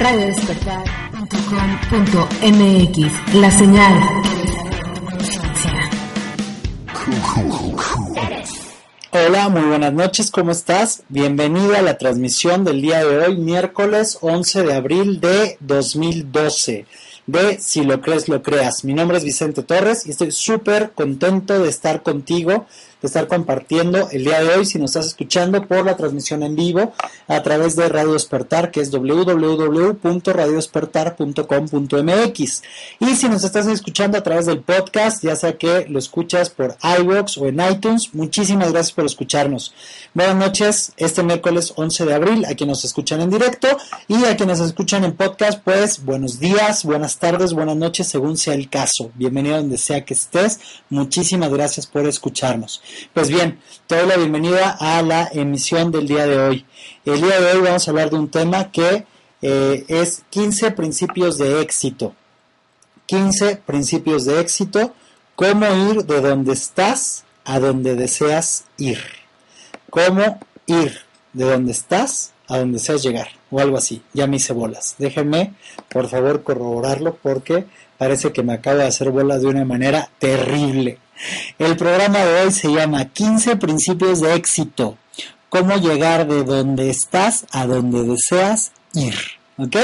radiodespertar.com.mx La señal Hola, muy buenas noches, ¿cómo estás? Bienvenido a la transmisión del día de hoy, miércoles 11 de abril de 2012 de Si lo crees, lo creas. Mi nombre es Vicente Torres y estoy súper contento de estar contigo de estar compartiendo el día de hoy. Si nos estás escuchando por la transmisión en vivo a través de Radio Despertar, que es www.radiodespertar.com.mx. Y si nos estás escuchando a través del podcast, ya sea que lo escuchas por iVoox o en iTunes, muchísimas gracias por escucharnos. Buenas noches, este miércoles 11 de abril, a quienes nos escuchan en directo y a quienes nos escuchan en podcast, pues buenos días, buenas tardes, buenas noches, según sea el caso. Bienvenido donde sea que estés. Muchísimas gracias por escucharnos. Pues bien, te doy la bienvenida a la emisión del día de hoy. El día de hoy vamos a hablar de un tema que eh, es 15 principios de éxito. 15 principios de éxito, cómo ir de donde estás a donde deseas ir. Cómo ir de donde estás a donde deseas llegar, o algo así. Ya me hice bolas. Déjenme, por favor, corroborarlo porque parece que me acabo de hacer bolas de una manera terrible. El programa de hoy se llama 15 principios de éxito. Cómo llegar de donde estás a donde deseas ir. ¿Ok?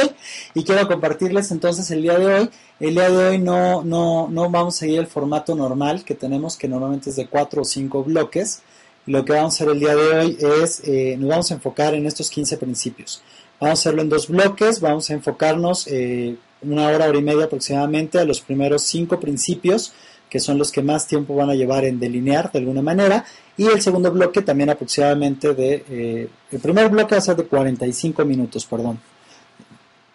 Y quiero compartirles entonces el día de hoy. El día de hoy no, no, no vamos a seguir el formato normal que tenemos, que normalmente es de 4 o 5 bloques. Lo que vamos a hacer el día de hoy es, eh, nos vamos a enfocar en estos 15 principios. Vamos a hacerlo en dos bloques, vamos a enfocarnos eh, una hora, hora y media aproximadamente a los primeros 5 principios que son los que más tiempo van a llevar en delinear de alguna manera, y el segundo bloque también aproximadamente de, eh, el primer bloque va a ser de 45 minutos, perdón,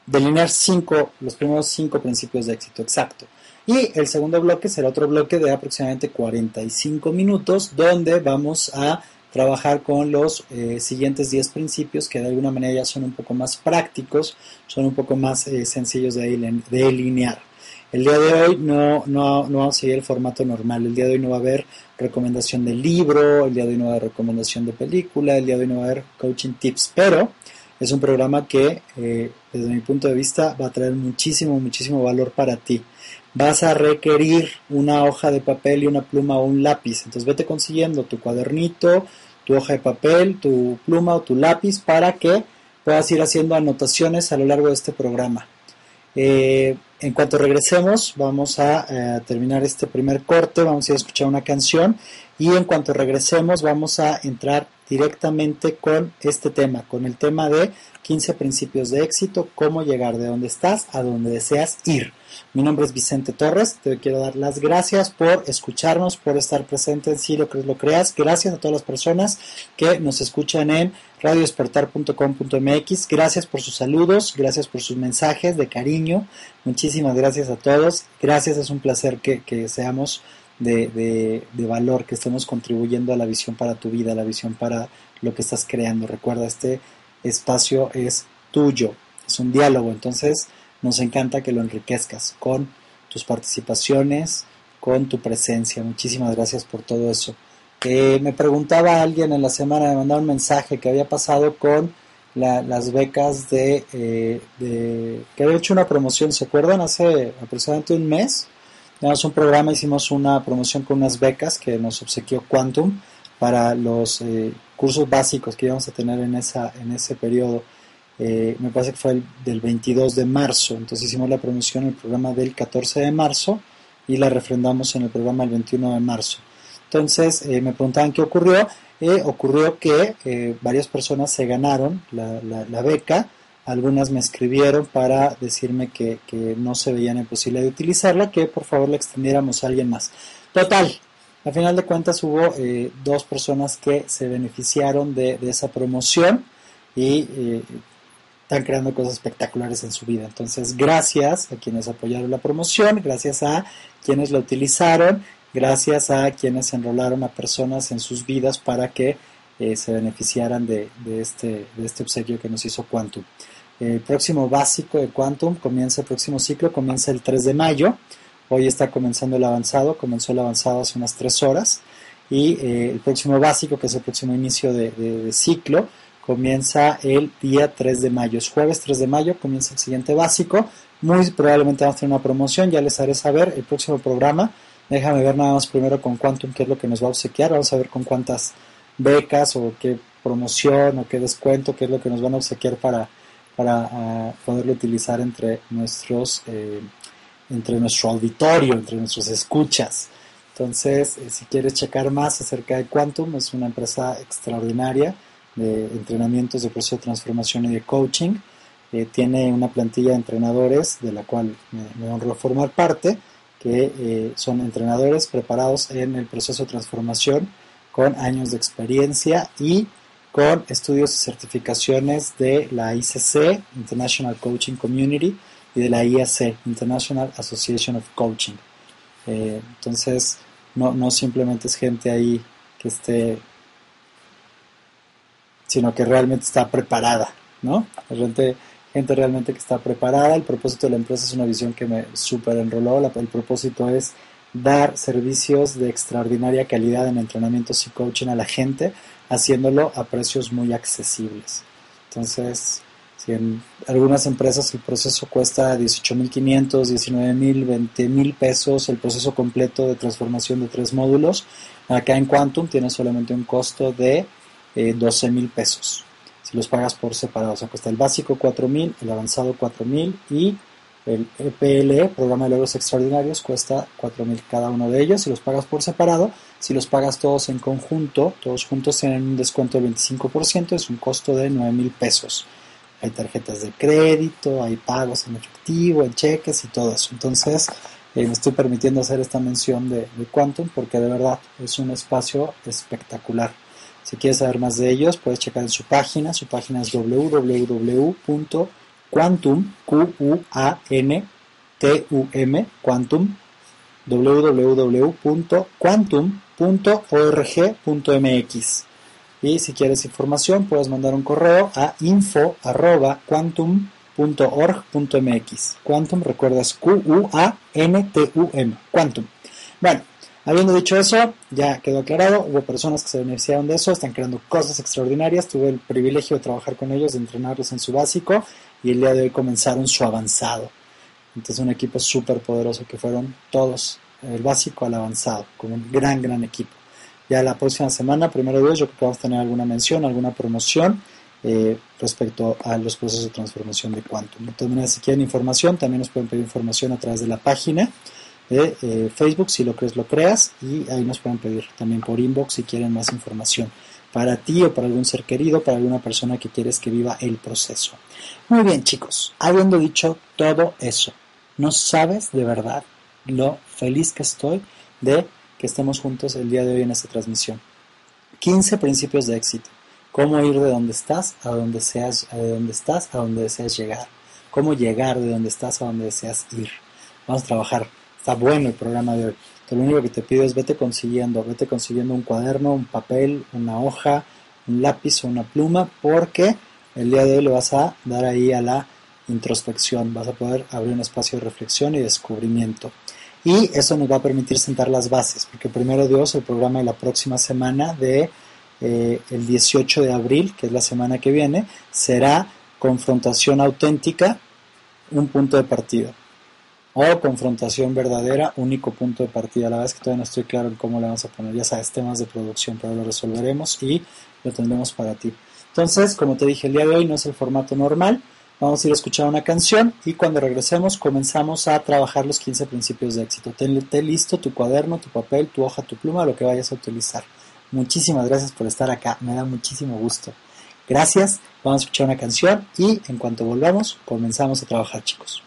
delinear cinco, los primeros cinco principios de éxito, exacto. Y el segundo bloque será otro bloque de aproximadamente 45 minutos, donde vamos a trabajar con los eh, siguientes 10 principios que de alguna manera ya son un poco más prácticos, son un poco más eh, sencillos de delinear. El día de hoy no, no, no vamos a seguir el formato normal. El día de hoy no va a haber recomendación de libro, el día de hoy no va a haber recomendación de película, el día de hoy no va a haber coaching tips, pero es un programa que eh, desde mi punto de vista va a traer muchísimo, muchísimo valor para ti. Vas a requerir una hoja de papel y una pluma o un lápiz. Entonces vete consiguiendo tu cuadernito, tu hoja de papel, tu pluma o tu lápiz para que puedas ir haciendo anotaciones a lo largo de este programa. Eh, en cuanto regresemos, vamos a eh, terminar este primer corte, vamos a escuchar una canción y en cuanto regresemos vamos a entrar directamente con este tema, con el tema de 15 principios de éxito, cómo llegar de donde estás a donde deseas ir. Mi nombre es Vicente Torres, te quiero dar las gracias por escucharnos, por estar presente en Sí lo lo creas. Gracias a todas las personas que nos escuchan en radiodespertar.com.mx. Gracias por sus saludos, gracias por sus mensajes de cariño. Muchísimas gracias a todos. Gracias, es un placer que, seamos de, de, valor, que estemos contribuyendo a la visión para tu vida, a la visión para lo que estás creando. Recuerda, este espacio es tuyo, es un diálogo, entonces nos encanta que lo enriquezcas con tus participaciones, con tu presencia. Muchísimas gracias por todo eso. Eh, me preguntaba alguien en la semana, me mandaba un mensaje que había pasado con las becas de, eh, de, que había hecho una promoción, ¿se acuerdan? Hace aproximadamente un mes. Tenemos un programa, hicimos una promoción con unas becas que nos obsequió Quantum para los eh, cursos básicos que íbamos a tener en, esa, en ese periodo. Eh, me parece que fue el, del 22 de marzo, entonces hicimos la promoción en el programa del 14 de marzo y la refrendamos en el programa el 21 de marzo. Entonces eh, me preguntaban qué ocurrió. ocurrió que varias personas se ganaron la, beca, algunas me escribieron para decirme que, no se veían en de utilizarla, que por favor la extendiéramos a alguien más. Total, a final de cuentas hubo eh, dos personas que se beneficiaron de, esa promoción y eh, están creando cosas espectaculares en su vida. Entonces, gracias a quienes apoyaron la promoción, gracias a quienes la utilizaron, gracias a quienes enrolaron a personas en sus vidas para que eh, se beneficiaran de, este, de este obsequio que nos hizo Quantum. El próximo básico de Quantum comienza el próximo ciclo, comienza el 3 de mayo. Hoy está comenzando el avanzado, comenzó el avanzado hace unas tres horas y eh, el próximo básico, que es el próximo inicio de, ciclo, comienza el día 3 de mayo. Es jueves 3 de mayo, comienza el siguiente básico. Muy probablemente vamos a tener una promoción, ya les haré saber el próximo programa. Déjame ver nada más primero con Quantum qué es lo que nos va a obsequiar. Vamos a ver con cuántas becas o qué promoción o qué descuento, qué es lo que nos van a obsequiar para, para ah, poderlo utilizar entre nuestros eh, entre nuestro auditorio, entre nuestras escuchas. Entonces, eh, si quieres checar más acerca de Quantum, es una empresa extraordinaria de entrenamientos de proceso de transformación y de coaching. Eh, tiene una plantilla de entrenadores de la cual me, honro formar parte, que son entrenadores preparados en el proceso de transformación con años de experiencia y con estudios y certificaciones de la ICC, International Coaching Community, y de la IAC, International Association of Coaching. Eh, entonces, no, no simplemente es gente ahí que esté, sino que realmente está preparada, ¿no? Gente, gente realmente que está preparada. El propósito de la empresa es una visión que me super enroló. el propósito es dar servicios de extraordinaria calidad en entrenamientos y coaching a la gente, haciéndolo a precios muy accesibles. Entonces, si en algunas empresas el proceso cuesta 18.500, 19.000, 20.000 pesos, el proceso completo de transformación de tres módulos, acá en Quantum tiene solamente un costo de eh, 12.000 pesos. Si los pagas por separado, o sea, cuesta el básico 4.000, el avanzado 4.000 y el EPLE, Programa de Logros Extraordinarios, cuesta 4.000 cada uno de ellos. Si los pagas por separado, si los pagas todos en conjunto, todos juntos tienen un descuento del 25%, es un costo de 9.000 pesos. Hay tarjetas de crédito, hay pagos en efectivo, en cheques y todo eso. Entonces, eh, me estoy permitiendo hacer esta mención de Quantum porque de verdad es un espacio espectacular. Si quieres saber más de ellos, puedes checar en su página. Su página es www Quantum, Q-U-A-N-T-U-M, Quantum, www.quantum.org.mx. Y si quieres información, puedes mandar un correo a info.quantum.org.mx. Quantum, recuerdas Q-U-A-N-T-U-M, Quantum. Bueno, habiendo dicho eso, ya quedó aclarado, hubo personas que se beneficiaron de eso, están creando cosas extraordinarias, tuve el privilegio de trabajar con ellos, de entrenarlos en su básico y el día de hoy comenzaron su avanzado. Entonces un equipo súper poderoso que fueron todos, el básico al avanzado, como un gran, gran equipo. Ya la próxima semana, primero de Dios, yo creo que vamos tener alguna mención, alguna promoción eh, respecto a los procesos de transformación de Quantum. De todas maneras, si quieren información, también nos pueden pedir información a través de la página de eh, Facebook, si lo crees, lo creas, y ahí nos pueden pedir también por inbox si quieren más información para ti o para algún ser querido, para alguna persona que quieres que viva el proceso. Muy bien chicos, habiendo dicho todo eso, no sabes de verdad lo feliz que estoy de que estemos juntos el día de hoy en esta transmisión. 15 principios de éxito. Cómo ir de donde estás a donde seas, a donde estás a donde deseas llegar. Cómo llegar de donde estás a donde deseas ir. Vamos a trabajar. Está bueno el programa de hoy. Lo único que te pido es vete consiguiendo, vete consiguiendo un cuaderno, un papel, una hoja, un lápiz o una pluma, porque el día de hoy le vas a dar ahí a la introspección, vas a poder abrir un espacio de reflexión y descubrimiento. Y eso nos va a permitir sentar las bases, porque primero Dios, el programa de la próxima semana de eh, el 18 de abril, que es la semana que viene, será confrontación auténtica, un punto de partida o confrontación verdadera, único punto de partida. La verdad es que todavía no estoy claro en cómo le vamos a poner, ya sabes, temas de producción, pero lo resolveremos y lo tendremos para ti. Entonces, como te dije, el día de hoy no es el formato normal. Vamos a ir a escuchar una canción y cuando regresemos comenzamos a trabajar los 15 principios de éxito. Ten, listo tu cuaderno, tu papel, tu hoja, tu pluma, lo que vayas a utilizar. Muchísimas gracias por estar acá, me da muchísimo gusto. Gracias, vamos a escuchar una canción y en cuanto volvamos comenzamos a trabajar chicos.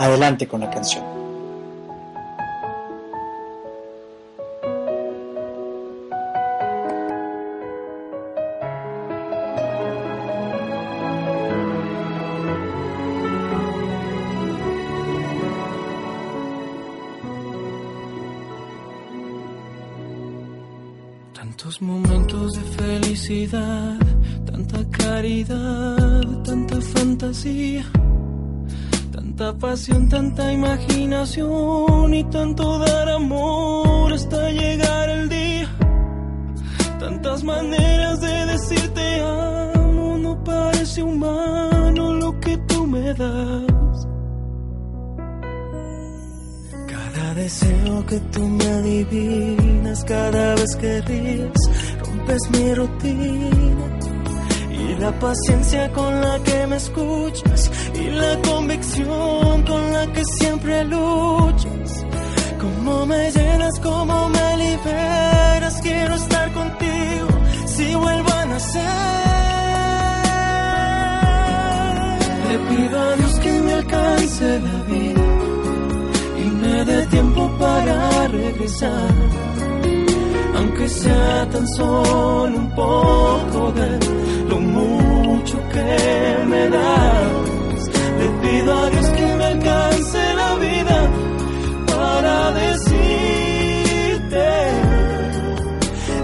Adelante con la canción. Tantos momentos de felicidad, tanta caridad, tanta fantasía Tanta pasión, tanta imaginación y tanto dar amor hasta llegar el día. Tantas maneras de decirte amo, no parece humano lo que tú me das. Cada deseo que tú me adivinas, cada vez que ríes, rompes mi rutina. Y la paciencia con la que me escuchas y la convicción con la que siempre luchas. Cómo me llenas, cómo me liberas, quiero estar contigo si vuelvo a nacer. Le pido a Dios que me alcance la vida y me dé tiempo para regresar. Aunque sea tan solo un poco de lo mucho que me das. Le pido a Dios que me alcance la vida para decirte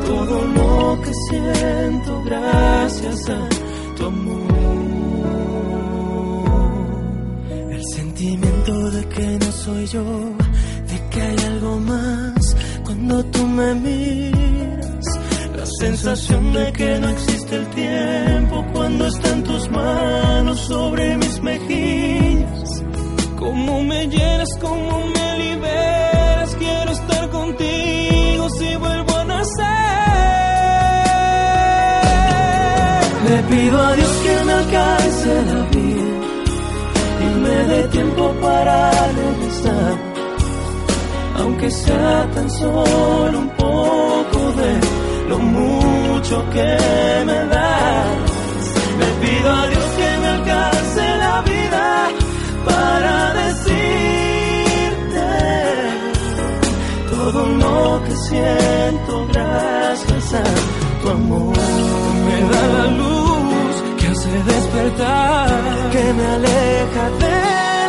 todo lo que siento gracias a tu amor. sentimiento de que no soy yo, de que hay algo más cuando tú me miras. La sensación de que no existe el tiempo cuando está en tus manos sobre mis mejillas. Cómo me llenas, cómo me liberas, quiero estar contigo si vuelvo a nacer. Le pido a Dios que me alcance la vida me dé tiempo para regresar, aunque sea tan solo un poco de lo mucho que me das. Le pido a Dios que me alcance la vida para decirte todo lo que siento gracias a tu amor. Me da la luz que hace despertar, que me aleja de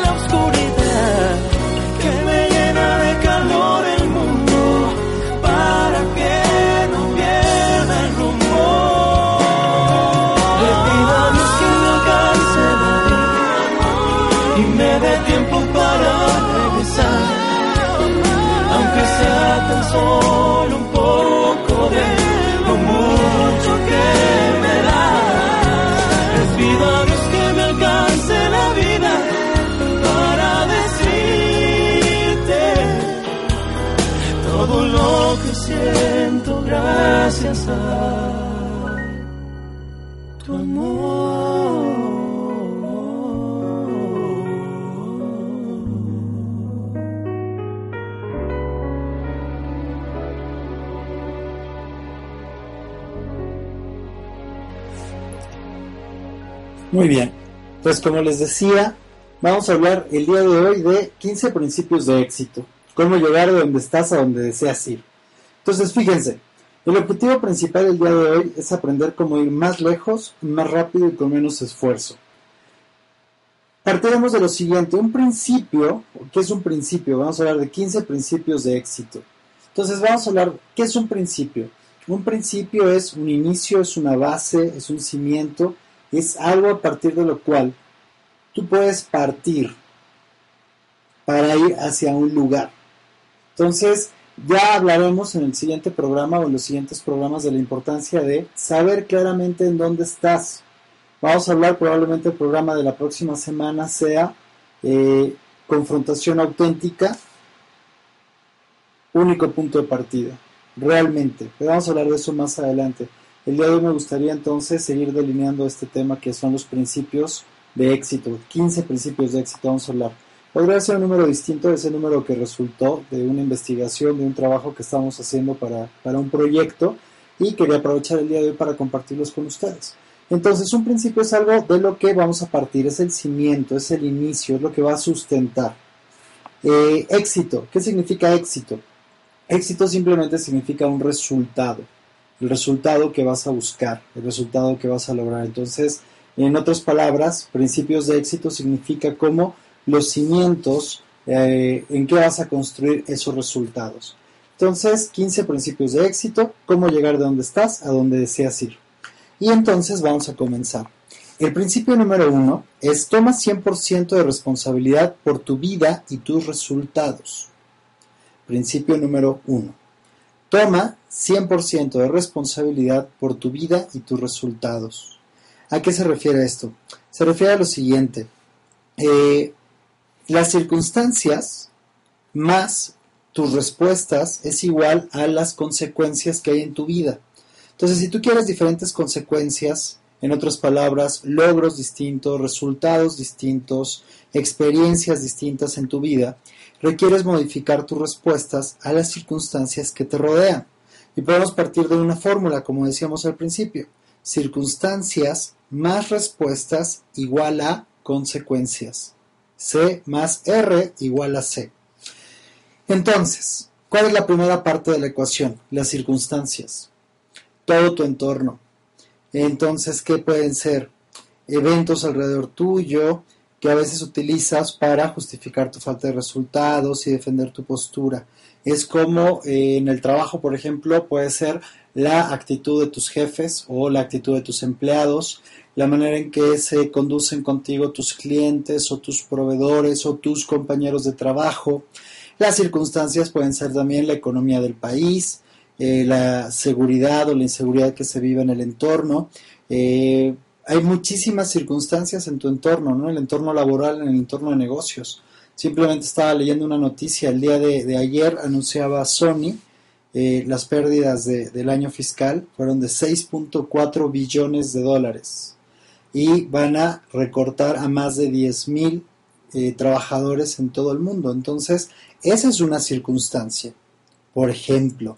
la oscuridad, que me llena de calor el solo un poco de lo mucho que me da. Les pido a Dios que me alcance la vida para decirte todo lo que siento gracias a Muy bien. Pues como les decía, vamos a hablar el día de hoy de 15 principios de éxito. Cómo llegar de donde estás a donde deseas ir. Entonces, fíjense, el objetivo principal del día de hoy es aprender cómo ir más lejos, más rápido y con menos esfuerzo. Partiremos de lo siguiente, un principio, ¿qué es un principio? Vamos a hablar de 15 principios de éxito. Entonces vamos a hablar, ¿qué es un principio? Un principio es un inicio, es una base, es un cimiento, es algo a partir de lo cual tú puedes partir para ir hacia un lugar. Entonces, ya hablaremos en el siguiente programa o en los siguientes programas de la importancia de saber claramente en dónde estás. Vamos a hablar probablemente el programa de la próxima semana sea eh, confrontación auténtica, único punto de partida, realmente. Pero vamos a hablar de eso más adelante. El día de hoy me gustaría entonces seguir delineando este tema que son los principios de éxito, 15 principios de éxito vamos a hablar. Podría ser un número distinto, es el número que resultó de una investigación, de un trabajo que estamos haciendo para, para un proyecto y quería aprovechar el día de hoy para compartirlos con ustedes. Entonces, un principio es algo de lo que vamos a partir, es el cimiento, es el inicio, es lo que va a sustentar. Eh, éxito, ¿qué significa éxito? Éxito simplemente significa un resultado, el resultado que vas a buscar, el resultado que vas a lograr. Entonces, en otras palabras, principios de éxito significa cómo los cimientos eh, en qué vas a construir esos resultados. Entonces, 15 principios de éxito, cómo llegar de donde estás a donde deseas ir. Y entonces vamos a comenzar. El principio número uno es toma 100% de responsabilidad por tu vida y tus resultados. Principio número uno. Toma 100% de responsabilidad por tu vida y tus resultados. ¿A qué se refiere esto? Se refiere a lo siguiente. eh, las circunstancias más tus respuestas es igual a las consecuencias que hay en tu vida. Entonces, si tú quieres diferentes consecuencias, en otras palabras, logros distintos, resultados distintos, experiencias distintas en tu vida, requieres modificar tus respuestas a las circunstancias que te rodean. Y podemos partir de una fórmula, como decíamos al principio. Circunstancias más respuestas igual a consecuencias. C más R igual a C. Entonces, ¿cuál es la primera parte de la ecuación? Las circunstancias. Todo tu entorno. Entonces, ¿qué pueden ser? Eventos alrededor tuyo que a veces utilizas para justificar tu falta de resultados y defender tu postura. Es como eh, en el trabajo, por ejemplo, puede ser la actitud de tus jefes o la actitud de tus empleados, la manera en que se conducen contigo tus clientes o tus proveedores o tus compañeros de trabajo. Las circunstancias pueden ser también la economía del país, eh, la seguridad o la inseguridad que se vive en el entorno. Eh, hay muchísimas circunstancias en tu entorno, ¿no? En el entorno laboral, en el entorno de negocios. Simplemente estaba leyendo una noticia el día de, ayer, anunciaba Sony eh, las pérdidas del año fiscal fueron de 6.4 billones de dólares y van a recortar a más de 10.000 eh, trabajadores en todo el mundo. Entonces, esa es una circunstancia. Por ejemplo,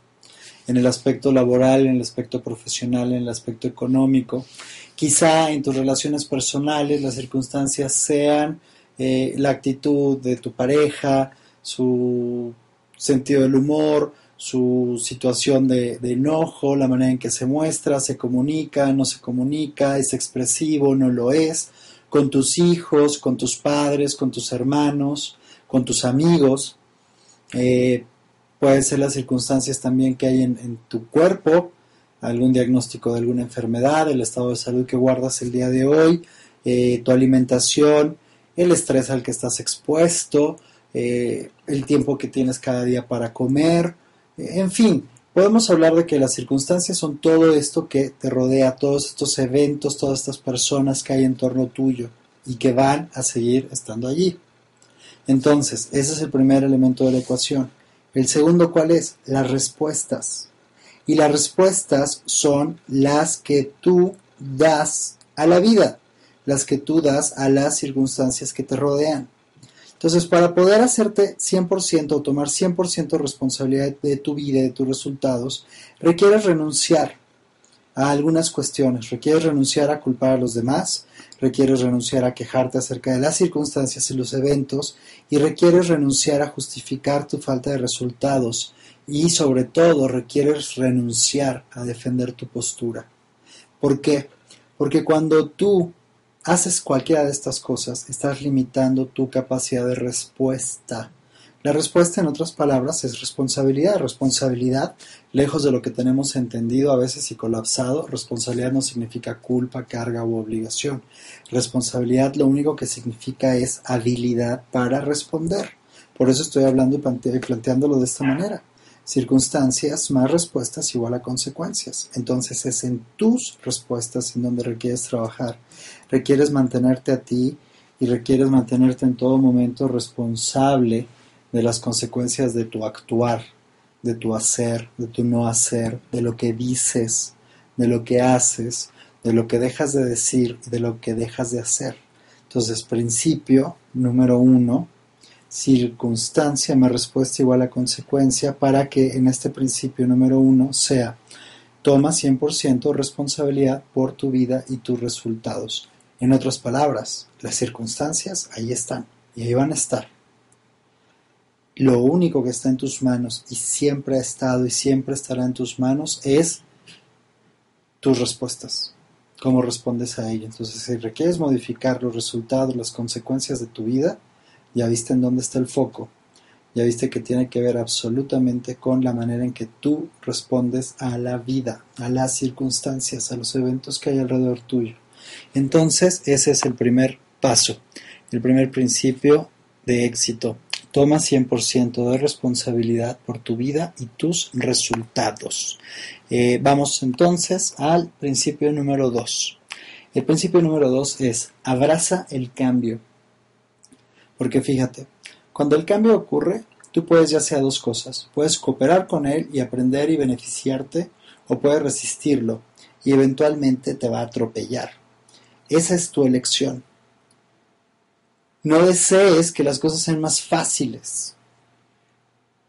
en el aspecto laboral, en el aspecto profesional, en el aspecto económico. Quizá en tus relaciones personales las circunstancias sean eh, la actitud de tu pareja, su sentido del humor, su situación de, enojo, la manera en que se muestra, se comunica, no se comunica, es expresivo, no lo es, con tus hijos, con tus padres, con tus hermanos, con tus amigos. Eh, pueden ser las circunstancias también que hay en, tu cuerpo, algún diagnóstico de alguna enfermedad, el estado de salud que guardas el día de hoy, eh, tu alimentación, el estrés al que estás expuesto, eh, el tiempo que tienes cada día para comer, en fin, podemos hablar de que las circunstancias son todo esto que te rodea, todos estos eventos, todas estas personas que hay en torno tuyo y que van a seguir estando allí. Entonces, ese es el primer elemento de la ecuación. El segundo, ¿cuál es? Las respuestas. Y las respuestas son las que tú das a la vida, las que tú das a las circunstancias que te rodean. Entonces, para poder hacerte 100% o tomar 100% responsabilidad de tu vida de tus resultados, requieres renunciar a algunas cuestiones. Requieres renunciar a culpar a los demás, requieres renunciar a quejarte acerca de las circunstancias y los eventos, y requieres renunciar a justificar tu falta de resultados, y sobre todo requieres renunciar a defender tu postura. ¿Por qué? Porque cuando tú haces cualquiera de estas cosas, estás limitando tu capacidad de respuesta. La respuesta, en otras palabras, es responsabilidad. Responsabilidad, lejos de lo que tenemos entendido a veces y colapsado, responsabilidad no significa culpa, carga u obligación. Responsabilidad lo único que significa es habilidad para responder. Por eso estoy hablando y planteándolo de esta manera circunstancias más respuestas igual a consecuencias. Entonces es en tus respuestas en donde requieres trabajar. Requieres mantenerte a ti y requieres mantenerte en todo momento responsable de las consecuencias de tu actuar, de tu hacer, de tu no hacer, de lo que dices, de lo que haces, de lo que dejas de decir y de lo que dejas de hacer. Entonces, principio número uno, circunstancia más respuesta igual a consecuencia para que en este principio número uno sea toma 100% responsabilidad por tu vida y tus resultados. En otras palabras, las circunstancias ahí están y ahí van a estar. Lo único que está en tus manos y siempre ha estado y siempre estará en tus manos es tus respuestas, cómo respondes a ello. Entonces, si requieres modificar los resultados, las consecuencias de tu vida, ya viste en dónde está el foco, ya viste que tiene que ver absolutamente con la manera en que tú respondes a la vida, a las circunstancias, a los eventos que hay alrededor tuyo. Entonces, ese es el primer paso, el primer principio de éxito. Toma 100% de responsabilidad por tu vida y tus resultados. Eh, vamos entonces al principio número 2. El principio número 2 es abraza el cambio Porque fíjate, cuando el cambio ocurre, tú puedes ya sea dos cosas. Puedes cooperar con él y aprender y beneficiarte, o puedes resistirlo y eventualmente te va a atropellar. Esa es tu elección. No desees que las cosas sean más fáciles.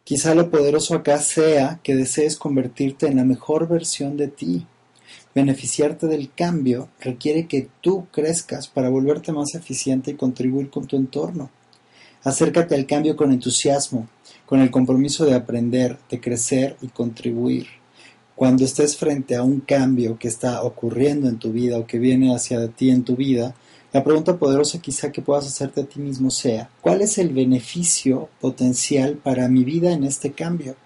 Quizá lo poderoso acá sea que desees convertirte en la mejor versión de ti. Beneficiarte del cambio requiere que tú crezcas para volverte más eficiente y contribuir con tu entorno. Acércate al cambio con entusiasmo, con el compromiso de aprender, de crecer y contribuir. Cuando estés frente a un cambio que está ocurriendo en tu vida o que viene hacia ti en tu vida, la pregunta poderosa quizá que puedas hacerte a ti mismo sea, ¿cuál es el beneficio potencial para mi vida en este cambio?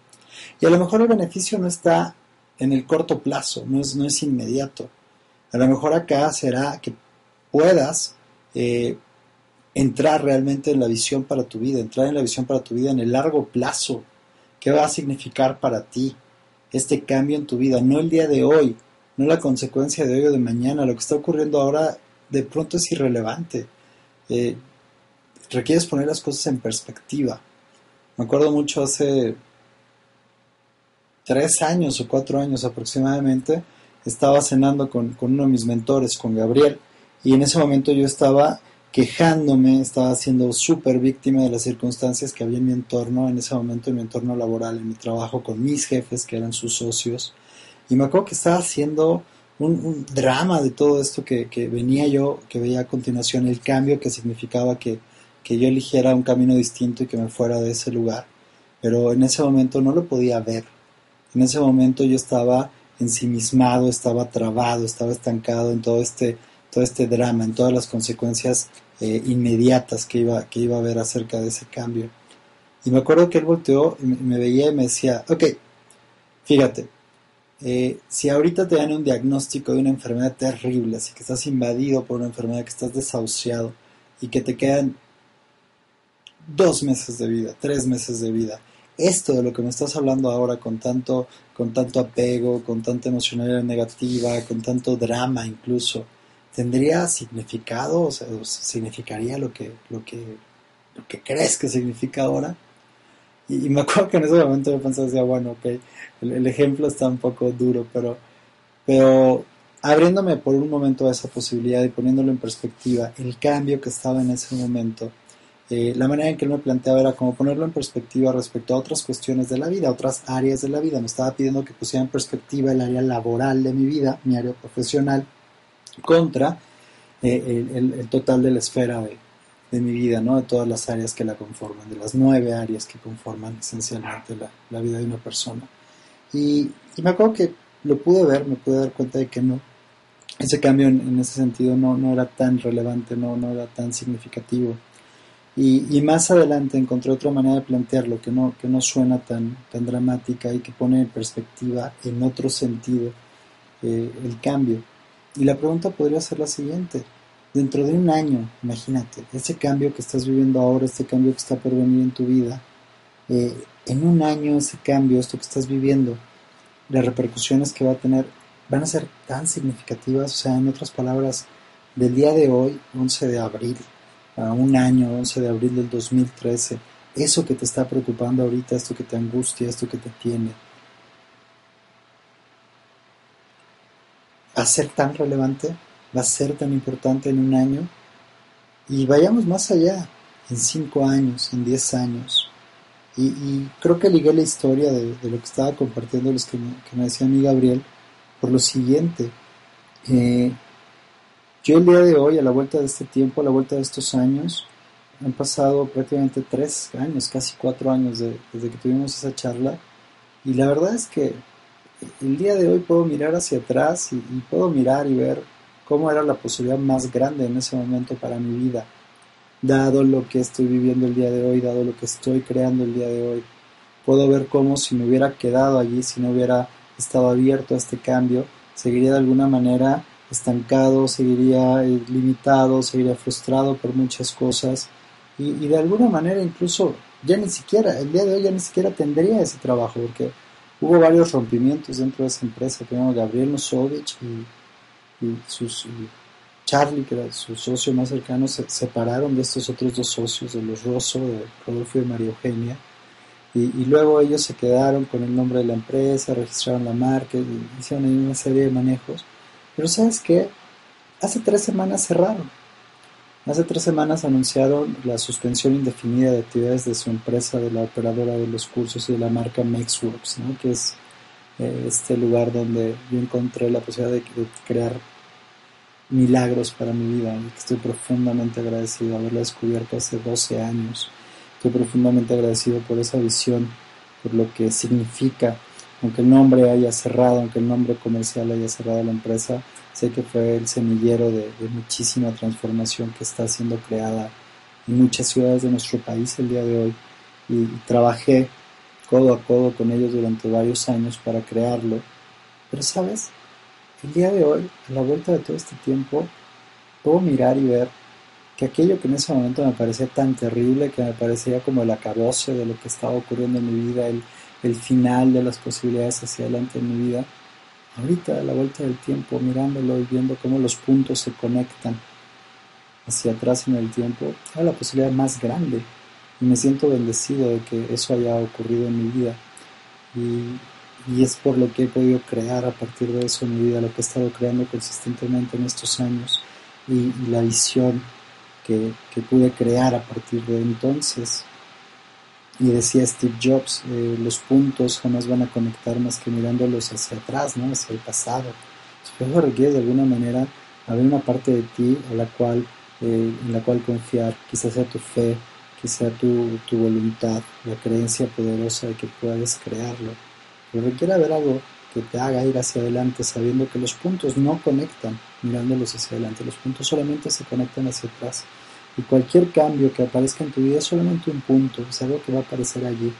Y a lo mejor el beneficio no está en el corto plazo, no es, no es inmediato. A lo mejor acá será que puedas eh, entrar realmente en la visión para tu vida, entrar en la visión para tu vida en el largo plazo. ¿Qué va a significar para ti este cambio en tu vida? No el día de hoy, no la consecuencia de hoy o de mañana. Lo que está ocurriendo ahora de pronto es irrelevante. Eh, requieres poner las cosas en perspectiva. Me acuerdo mucho hace tres años o cuatro años aproximadamente, estaba cenando con, uno de mis mentores, con Gabriel, y en ese momento yo estaba quejándome, estaba siendo súper víctima de las circunstancias que había en mi entorno, en ese momento en mi entorno laboral, en mi trabajo con mis jefes, que eran sus socios, y me acuerdo que estaba haciendo un, drama de todo esto que, venía yo, que veía a continuación, el cambio que significaba que, yo eligiera un camino distinto y que me fuera de ese lugar. Pero en ese momento no lo podía ver. En ese momento yo estaba ensimismado, estaba trabado, estaba estancado en todo este, todo este drama, en todas las consecuencias eh, inmediatas que iba, que iba a haber acerca de ese cambio. Y me acuerdo que él volteó y me veía y me decía, ok, fíjate, eh, si ahorita te dan un diagnóstico de una enfermedad terrible, así que estás invadido por una enfermedad, que estás desahuciado y que te quedan dos meses de vida, tres meses de vida, esto de lo que me estás hablando ahora con tanto, con tanto apego, con tanta emocionalidad negativa, con tanto drama incluso, ¿tendría significado? O sea, ¿significaría lo que, lo que, lo que crees que significa ahora? Y, me acuerdo que en ese momento yo pensaba, decía, bueno, ok, el, ejemplo está un poco duro, pero, pero abriéndome por un momento a esa posibilidad y poniéndolo en perspectiva, el cambio que estaba en ese momento, eh, la manera en que él me planteaba era como ponerlo en perspectiva respecto a otras cuestiones de la vida, otras áreas de la vida. Me estaba pidiendo que pusiera en perspectiva el área laboral de mi vida, mi área profesional, contra eh, el, total de la esfera de, de mi vida, ¿no? de todas las áreas que la conforman, de las nueve áreas que conforman esencialmente la, vida de una persona. Y, me acuerdo que lo pude ver, me pude dar cuenta de que no, ese cambio en, ese sentido no, no, era tan relevante, no, no era tan significativo. Y, más adelante encontré otra manera de plantearlo que no, que no suena tan, tan dramática y que pone en perspectiva en otro sentido eh, el cambio. Y la pregunta podría ser la siguiente dentro de un año, imagínate, ese cambio que estás viviendo ahora, este cambio que está por venir en tu vida, eh, en un año ese cambio, esto que estás viviendo, las repercusiones que va a tener van a ser tan significativas, o sea, en otras palabras, del día de hoy, 11 de abril, a un año, 11 de abril del 2013, eso que te está preocupando ahorita, esto que te angustia, esto que te tiene, a ser tan relevante va a ser tan importante en un año y vayamos más allá, en cinco años, en diez años. Y, creo que ligué la historia de, lo que estaba compartiendo los que me, que decía mi Gabriel por lo siguiente. Eh, yo el día de hoy, a la vuelta de este tiempo, a la vuelta de estos años, han pasado prácticamente tres años, casi cuatro años desde que tuvimos esa charla. Y la verdad es que el día de hoy puedo mirar hacia atrás y puedo mirar y ver cómo era la posibilidad más grande en ese momento para mi vida, dado lo que estoy viviendo el día de hoy, dado lo que estoy creando el día de hoy. Puedo ver cómo si me hubiera quedado allí, si no hubiera estado abierto a este cambio, seguiría de alguna manera estancado, seguiría eh, limitado, seguiría frustrado por muchas cosas y, de alguna manera incluso ya ni siquiera, el día de hoy ya ni siquiera tendría ese trabajo porque hubo varios rompimientos dentro de esa empresa, primero Gabriel Nosovich y y sus Charlie, que era su socio más cercano, se separaron de estos otros dos socios, de los Rosso, de Rodolfo y María Eugenia, y, luego ellos se quedaron con el nombre de la empresa, registraron la marca, hicieron ahí una serie de manejos. Pero ¿sabes qué? Hace tres semanas cerraron. Hace tres semanas anunciaron la suspensión indefinida de actividades de su empresa, de la operadora de los cursos y de la marca Maxworks, ¿no? que es eh, este lugar donde yo encontré la posibilidad de, crear milagros para mi vida y estoy profundamente agradecido de haberla descubierto hace 12 años. Estoy profundamente agradecido por esa visión, por lo que significa, aunque el nombre haya cerrado, aunque el nombre comercial haya cerrado la empresa, Sé que fue el semillero de, muchísima transformación que está siendo creada en muchas ciudades de nuestro país el día de hoy y, trabajé codo a codo con ellos durante varios años para crearlo. Pero sabes, el día de hoy, a la vuelta de todo este tiempo, puedo mirar y ver que aquello que en ese momento me parecía tan terrible, que me parecía como el acabose de lo que estaba ocurriendo en mi vida, el, el final de las posibilidades hacia adelante en mi vida, ahorita a la vuelta del tiempo, mirándolo y viendo cómo los puntos se conectan hacia atrás en el tiempo, hay la posibilidad más grande y me siento bendecido de que eso haya ocurrido en mi vida. Y, es por lo que he podido crear a partir de eso en mi vida, lo que he estado creando consistentemente en estos años y, la visión que, que pude crear a partir de entonces y decía Steve Jobs, eh, los puntos jamás van a conectar más que mirándolos hacia atrás, ¿no? hacia el pasado. Eso requiere de alguna manera haber una parte de ti a la cual, eh, en la cual confiar, quizás sea tu fe, quizás tu, tu voluntad, la creencia poderosa de que puedes crearlo. Pero requiere haber algo que te haga ir hacia adelante sabiendo que los puntos no conectan mirándolos hacia adelante, los puntos solamente se conectan hacia atrás. Y cualquier cambio que aparezca en tu vida es solamente un punto, es algo que va a aparecer allí,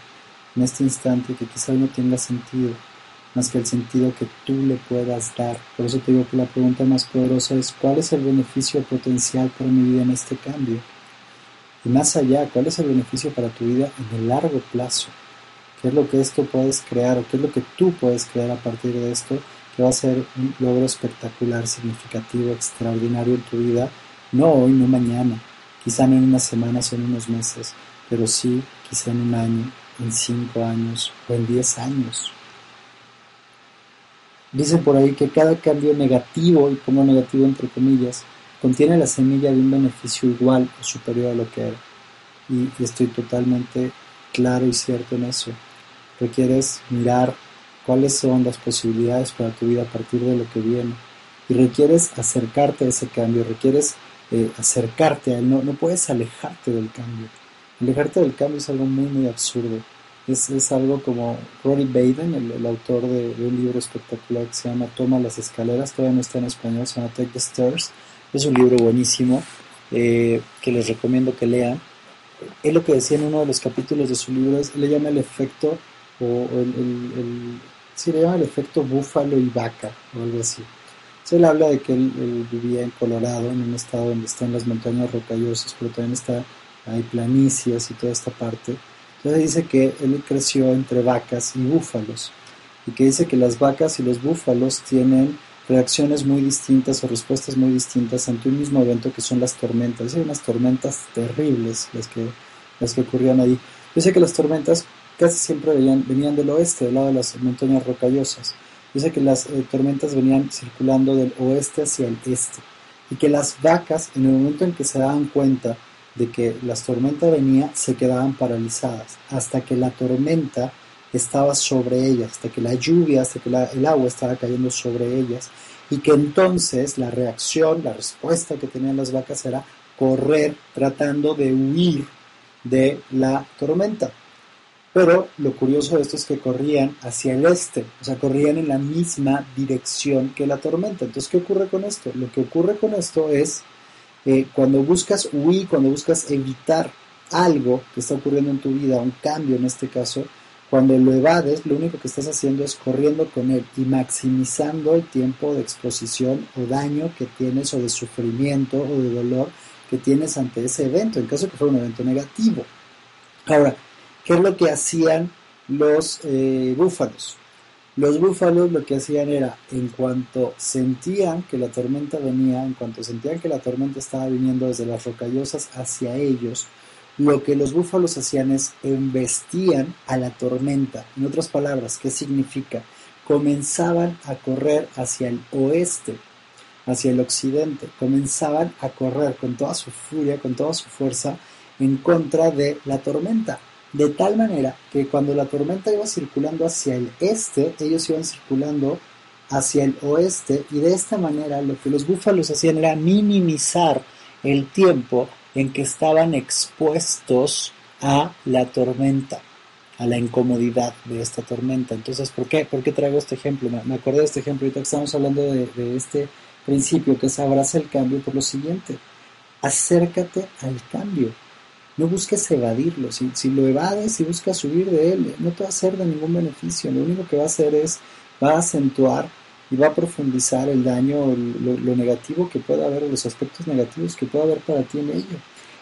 en este instante, que quizás no tenga sentido, más que el sentido que tú le puedas dar. Por eso te digo que la pregunta más poderosa es, ¿cuál es el beneficio potencial para mi vida en este cambio? Y más allá, ¿cuál es el beneficio para tu vida en el largo plazo? ¿Qué es lo que esto puedes crear o qué es lo que tú puedes crear a partir de esto que va a ser un logro espectacular, significativo, extraordinario en tu vida? No hoy, no mañana, quizá no en unas semanas o en unos meses, pero sí quizá en un año, en cinco años o en diez años. Dicen por ahí que cada cambio negativo, y como negativo entre comillas, contiene la semilla de un beneficio igual o superior a lo que era. Y, estoy totalmente claro y cierto en eso. Requieres mirar cuáles son las posibilidades para tu vida a partir de lo que viene. Y requieres acercarte a ese cambio, requieres eh, acercarte a él, no, no puedes alejarte del cambio. Alejarte del cambio es algo muy, muy absurdo. Es, es algo como Rory Baden, el, autor de, un libro espectacular que se llama Toma las escaleras, todavía no está en español, se llama Take the Stairs. Es un libro buenísimo eh, que les recomiendo que lean. Él lo que decía en uno de los capítulos de su libro es, le llama el efecto, o el, el, le llama el efecto búfalo y vaca, o algo así. Se le habla de que él, vivía en Colorado, en un estado donde están las montañas rocallosas, pero también está, hay planicias y toda esta parte. Entonces dice que él creció entre vacas y búfalos, y que dice que las vacas y los búfalos tienen reacciones muy distintas o respuestas muy distintas ante un mismo evento que son las tormentas. Hay unas tormentas terribles las que, las que ocurrían ahí. Sé que las tormentas casi siempre venían, venían del oeste, del lado de las montañas rocallosas. Dice que las eh, tormentas venían circulando del oeste hacia el este y que las vacas en el momento en que se daban cuenta de que la tormenta venía se quedaban paralizadas hasta que la tormenta estaba sobre ellas, hasta que la lluvia, hasta que el agua estaba cayendo sobre ellas y que entonces la reacción, la respuesta que tenían las vacas era correr tratando de huir de la tormenta. Pero lo curioso de esto es que corrían hacia el este, o sea, corrían en la misma dirección que la tormenta. Entonces, ¿qué ocurre con esto? Lo que ocurre con esto es eh, cuando buscas huir, cuando buscas evitar algo que está ocurriendo en tu vida, un cambio en este caso, cuando lo evades, lo único que estás haciendo es corriendo con él y maximizando el tiempo de exposición o daño que tienes o de sufrimiento o de dolor que tienes ante ese evento, en caso que fuera un evento negativo. Ahora, ¿Qué es lo que hacían los eh, búfalos? Los búfalos lo que hacían era, en cuanto sentían que la tormenta venía, en cuanto sentían que la tormenta estaba viniendo desde las rocallosas hacia ellos, lo que los búfalos hacían es embestían a la tormenta. En otras palabras, ¿qué significa? Comenzaban a correr hacia el oeste, hacia el occidente, comenzaban a correr con toda su furia, con toda su fuerza en contra de la tormenta. De tal manera que cuando la tormenta iba circulando hacia el este, ellos iban circulando hacia el oeste y de esta manera lo que los búfalos hacían era minimizar el tiempo en que estaban expuestos a la tormenta, a la incomodidad de esta tormenta. Entonces, ¿por qué? ¿Por qué traigo este ejemplo? Me acordé de este ejemplo, ahorita que estamos hablando de, de este principio que es abraza el cambio por lo siguiente, acércate al cambio, no busques evadirlo, si, si lo evades y buscas huir de él, no te va a ser de ningún beneficio, lo único que va a hacer es, va a acentuar y va a profundizar el daño, lo, lo negativo que pueda haber, los aspectos negativos que pueda haber para ti en ello.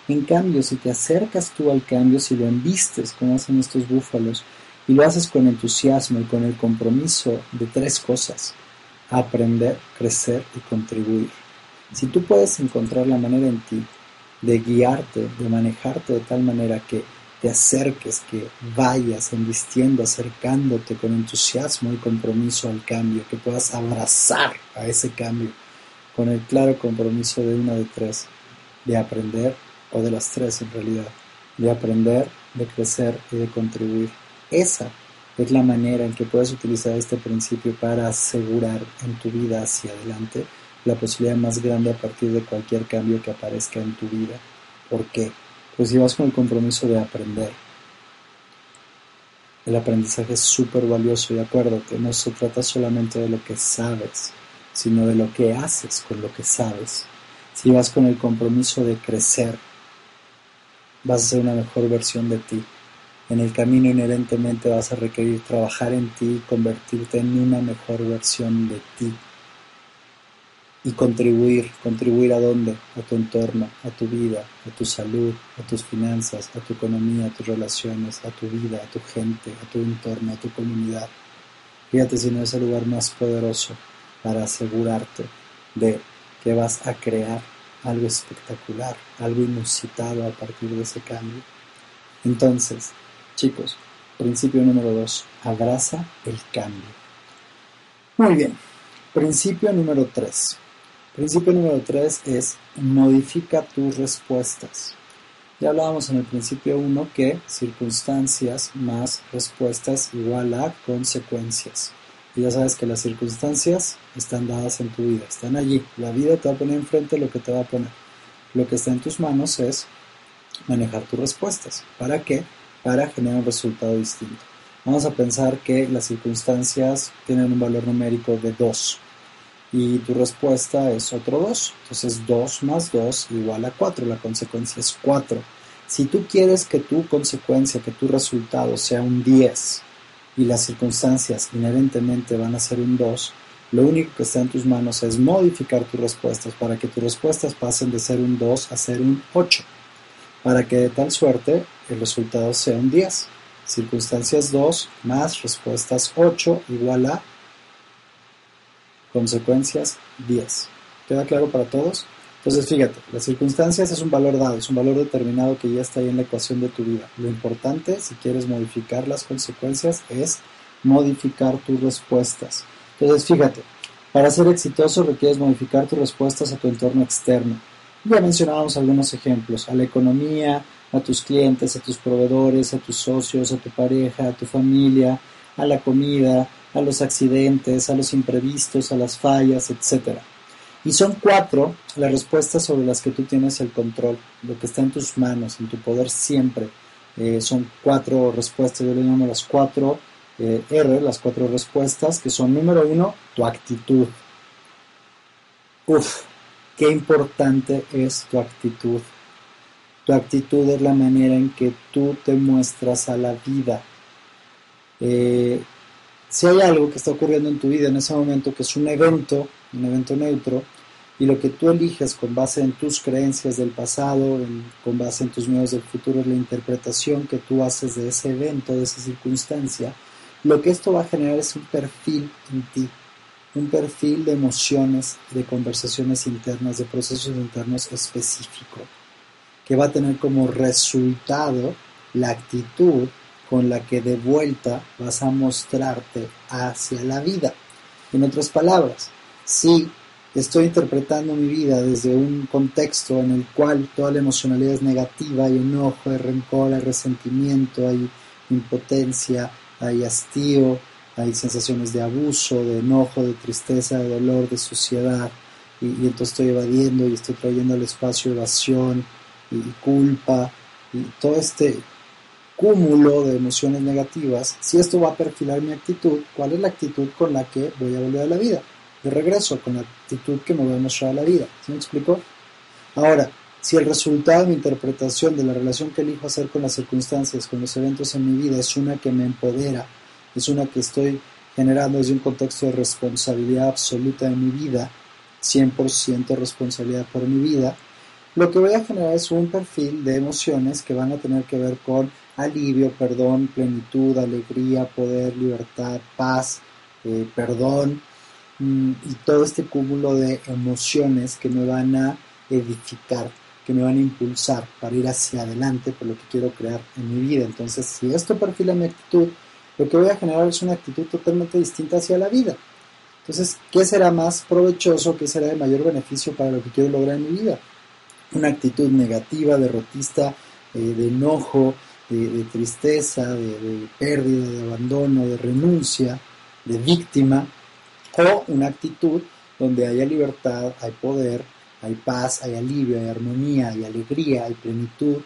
En cambio, si te acercas tú al cambio, si lo embistes como hacen estos búfalos, y lo haces con entusiasmo y con el compromiso de tres cosas, aprender, crecer y contribuir. Si tú puedes encontrar la manera en ti de guiarte, de manejarte de tal manera que te acerques, que vayas embistiendo, acercándote con entusiasmo y compromiso al cambio, que puedas abrazar a ese cambio con el claro compromiso de una de tres, de aprender, o de las tres en realidad, de aprender, de crecer y de contribuir. Esa es la manera en que puedes utilizar este principio para asegurar en tu vida hacia adelante la posibilidad más grande a partir de cualquier cambio que aparezca en tu vida. ¿Por qué? Pues si vas con el compromiso de aprender. El aprendizaje es súper valioso y acuérdate, no se trata solamente de lo que sabes, sino de lo que haces con lo que sabes. Si vas con el compromiso de crecer, vas a ser una mejor versión de ti. En el camino inherentemente vas a requerir trabajar en ti y convertirte en una mejor versión de ti y contribuir, contribuir a dónde, a tu entorno, a tu vida, a tu salud, a tus finanzas, a tu economía, a tus relaciones, a tu vida, a tu gente, a tu entorno, a tu comunidad. Fíjate si no es el lugar más poderoso para asegurarte de que vas a crear algo espectacular, algo inusitado a partir de ese cambio. Entonces, chicos, principio número dos, abraza el cambio. Muy bien, principio número tres, Principio número 3 es modifica tus respuestas. Ya hablábamos en el principio 1 que circunstancias más respuestas igual a consecuencias. Y ya sabes que las circunstancias están dadas en tu vida, están allí. La vida te va a poner enfrente lo que te va a poner. Lo que está en tus manos es manejar tus respuestas. ¿Para qué? Para generar un resultado distinto. Vamos a pensar que las circunstancias tienen un valor numérico de 2 y tu respuesta es otro 2. Entonces 2 más 2 igual a 4, la consecuencia es 4. Si tú quieres que tu consecuencia, que tu resultado sea un 10 y las circunstancias inherentemente van a ser un 2, lo único que está en tus manos es modificar tus respuestas para que tus respuestas pasen de ser un 2 a ser un 8, para que de tal suerte el resultado sea un 10. Circunstancias 2 más respuestas 8 igual a Consecuencias 10. ¿Queda claro para todos? Entonces fíjate, las circunstancias es un valor dado, es un valor determinado que ya está ahí en la ecuación de tu vida. Lo importante, si quieres modificar las consecuencias, es modificar tus respuestas. Entonces fíjate, para ser exitoso requieres modificar tus respuestas a tu entorno externo. Ya mencionábamos algunos ejemplos, a la economía, a tus clientes, a tus proveedores, a tus socios, a tu pareja, a tu familia, a la comida, a los accidentes, a los imprevistos, a las fallas, etc. Y son cuatro las respuestas sobre las que tú tienes el control, lo que está en tus manos, en tu poder siempre. Eh, son cuatro respuestas, yo le llamo las cuatro eh, R, las cuatro respuestas, que son número uno, tu actitud. Uf, qué importante es tu actitud. Tu actitud es la manera en que tú te muestras a la vida. Eh, si hay algo que está ocurriendo en tu vida en ese momento que es un evento, un evento neutro, y lo que tú eliges con base en tus creencias del pasado, con base en tus miedos del futuro, es la interpretación que tú haces de ese evento, de esa circunstancia, lo que esto va a generar es un perfil en ti, un perfil de emociones, de conversaciones internas, de procesos internos específico, que va a tener como resultado la actitud con la que de vuelta vas a mostrarte hacia la vida. En otras palabras, si estoy interpretando mi vida desde un contexto en el cual toda la emocionalidad es negativa, hay enojo, hay rencor, hay resentimiento, hay impotencia, hay hastío, hay sensaciones de abuso, de enojo, de tristeza, de dolor, de suciedad, y, entonces estoy evadiendo y estoy trayendo al espacio evasión y, y culpa y todo este cúmulo de emociones negativas, si esto va a perfilar mi actitud, ¿cuál es la actitud con la que voy a volver a la vida? De regreso, con la actitud que me voy a mostrar a la vida. ¿Sí me explico? Ahora, si el resultado de mi interpretación de la relación que elijo hacer con las circunstancias, con los eventos en mi vida, es una que me empodera, es una que estoy generando desde un contexto de responsabilidad absoluta de mi vida, 100% responsabilidad por mi vida, lo que voy a generar es un perfil de emociones que van a tener que ver con alivio, perdón, plenitud, alegría, poder, libertad, paz, eh, perdón mm, y todo este cúmulo de emociones que me van a edificar, que me van a impulsar para ir hacia adelante por lo que quiero crear en mi vida. Entonces, si esto perfila mi actitud, lo que voy a generar es una actitud totalmente distinta hacia la vida. Entonces, ¿qué será más provechoso? ¿Qué será de mayor beneficio para lo que quiero lograr en mi vida? Una actitud negativa, derrotista, eh, de enojo, de, tristeza, de, pérdida, de abandono, de renuncia, de víctima, o una actitud donde haya libertad, hay poder, hay paz, hay alivio, hay armonía, hay alegría, hay plenitud,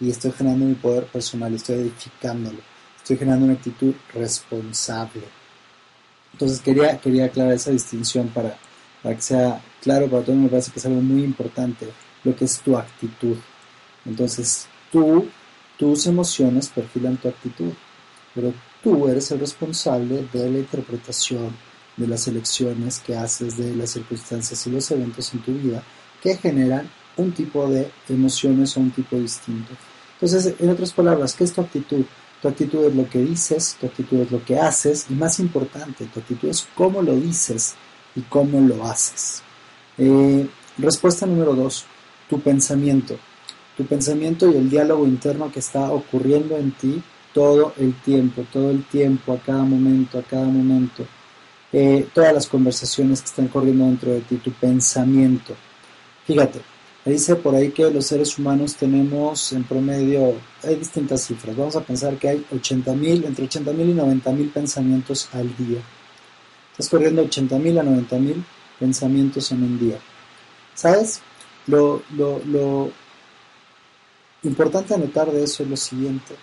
y estoy generando mi poder personal, estoy edificándolo, estoy generando una actitud responsable. Entonces quería, quería aclarar esa distinción para, para que sea claro para todos, me parece que es algo muy importante, lo que es tu actitud. Entonces tú tus emociones perfilan tu actitud, pero tú eres el responsable de la interpretación de las elecciones que haces de las circunstancias y los eventos en tu vida que generan un tipo de emociones o un tipo distinto. Entonces, en otras palabras, ¿qué es tu actitud? Tu actitud es lo que dices, tu actitud es lo que haces y más importante, tu actitud es cómo lo dices y cómo lo haces. Eh, respuesta número dos, tu pensamiento tu pensamiento y el diálogo interno que está ocurriendo en ti todo el tiempo, todo el tiempo, a cada momento, a cada momento. Eh, todas las conversaciones que están corriendo dentro de ti, tu pensamiento. Fíjate, dice por ahí que los seres humanos tenemos en promedio, hay distintas cifras, vamos a pensar que hay 80 mil, entre 80 mil y 90 mil pensamientos al día. Estás corriendo 80 mil a 90 mil pensamientos en un día. ¿Sabes? Lo, lo, lo, Importante anotar de eso es lo siguiente,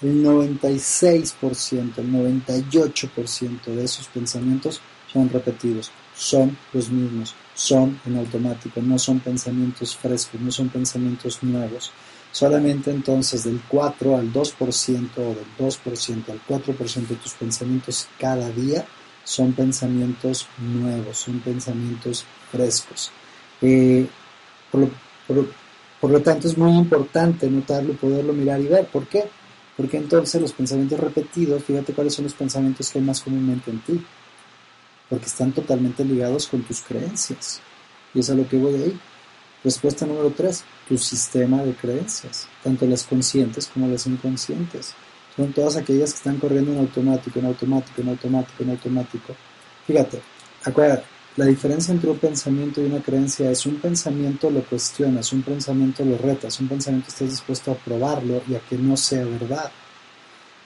el 96%, el 98% de esos pensamientos son repetidos, son los mismos, son en automático, no son pensamientos frescos, no son pensamientos nuevos. Solamente entonces del 4 al 2% o del 2% al 4% de tus pensamientos cada día son pensamientos nuevos, son pensamientos frescos. Eh, por lo tanto, es muy importante notarlo, poderlo mirar y ver. ¿Por qué? Porque entonces los pensamientos repetidos, fíjate cuáles son los pensamientos que hay más comúnmente en ti. Porque están totalmente ligados con tus creencias. Y es a lo que voy ahí. Respuesta número tres, tu sistema de creencias, tanto las conscientes como las inconscientes. Son todas aquellas que están corriendo en automático, en automático, en automático, en automático. Fíjate, acuérdate, la diferencia entre un pensamiento y una creencia es un pensamiento lo cuestionas, un pensamiento lo retas, un pensamiento estás dispuesto a probarlo y a que no sea verdad.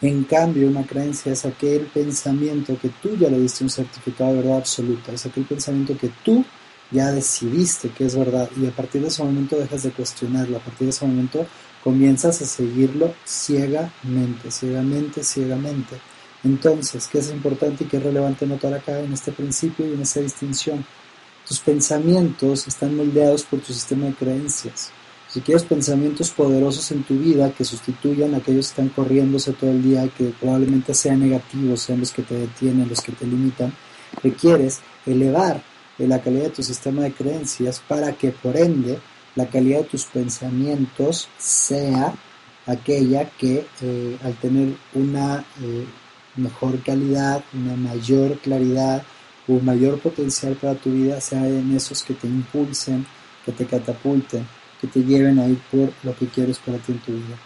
En cambio, una creencia es aquel pensamiento que tú ya le diste un certificado de verdad absoluta, es aquel pensamiento que tú ya decidiste que es verdad y a partir de ese momento dejas de cuestionarlo, a partir de ese momento comienzas a seguirlo ciegamente, ciegamente, ciegamente. Entonces, ¿qué es importante y qué es relevante notar acá en este principio y en esta distinción? Tus pensamientos están moldeados por tu sistema de creencias. Si quieres pensamientos poderosos en tu vida que sustituyan a aquellos que están corriéndose todo el día que probablemente sean negativos, sean los que te detienen, los que te limitan, requieres elevar la calidad de tu sistema de creencias para que por ende la calidad de tus pensamientos sea aquella que eh, al tener una eh, mejor calidad, una mayor claridad, un mayor potencial para tu vida, sea en esos que te impulsen, que te catapulten, que te lleven a ir por lo que quieres para ti en tu vida.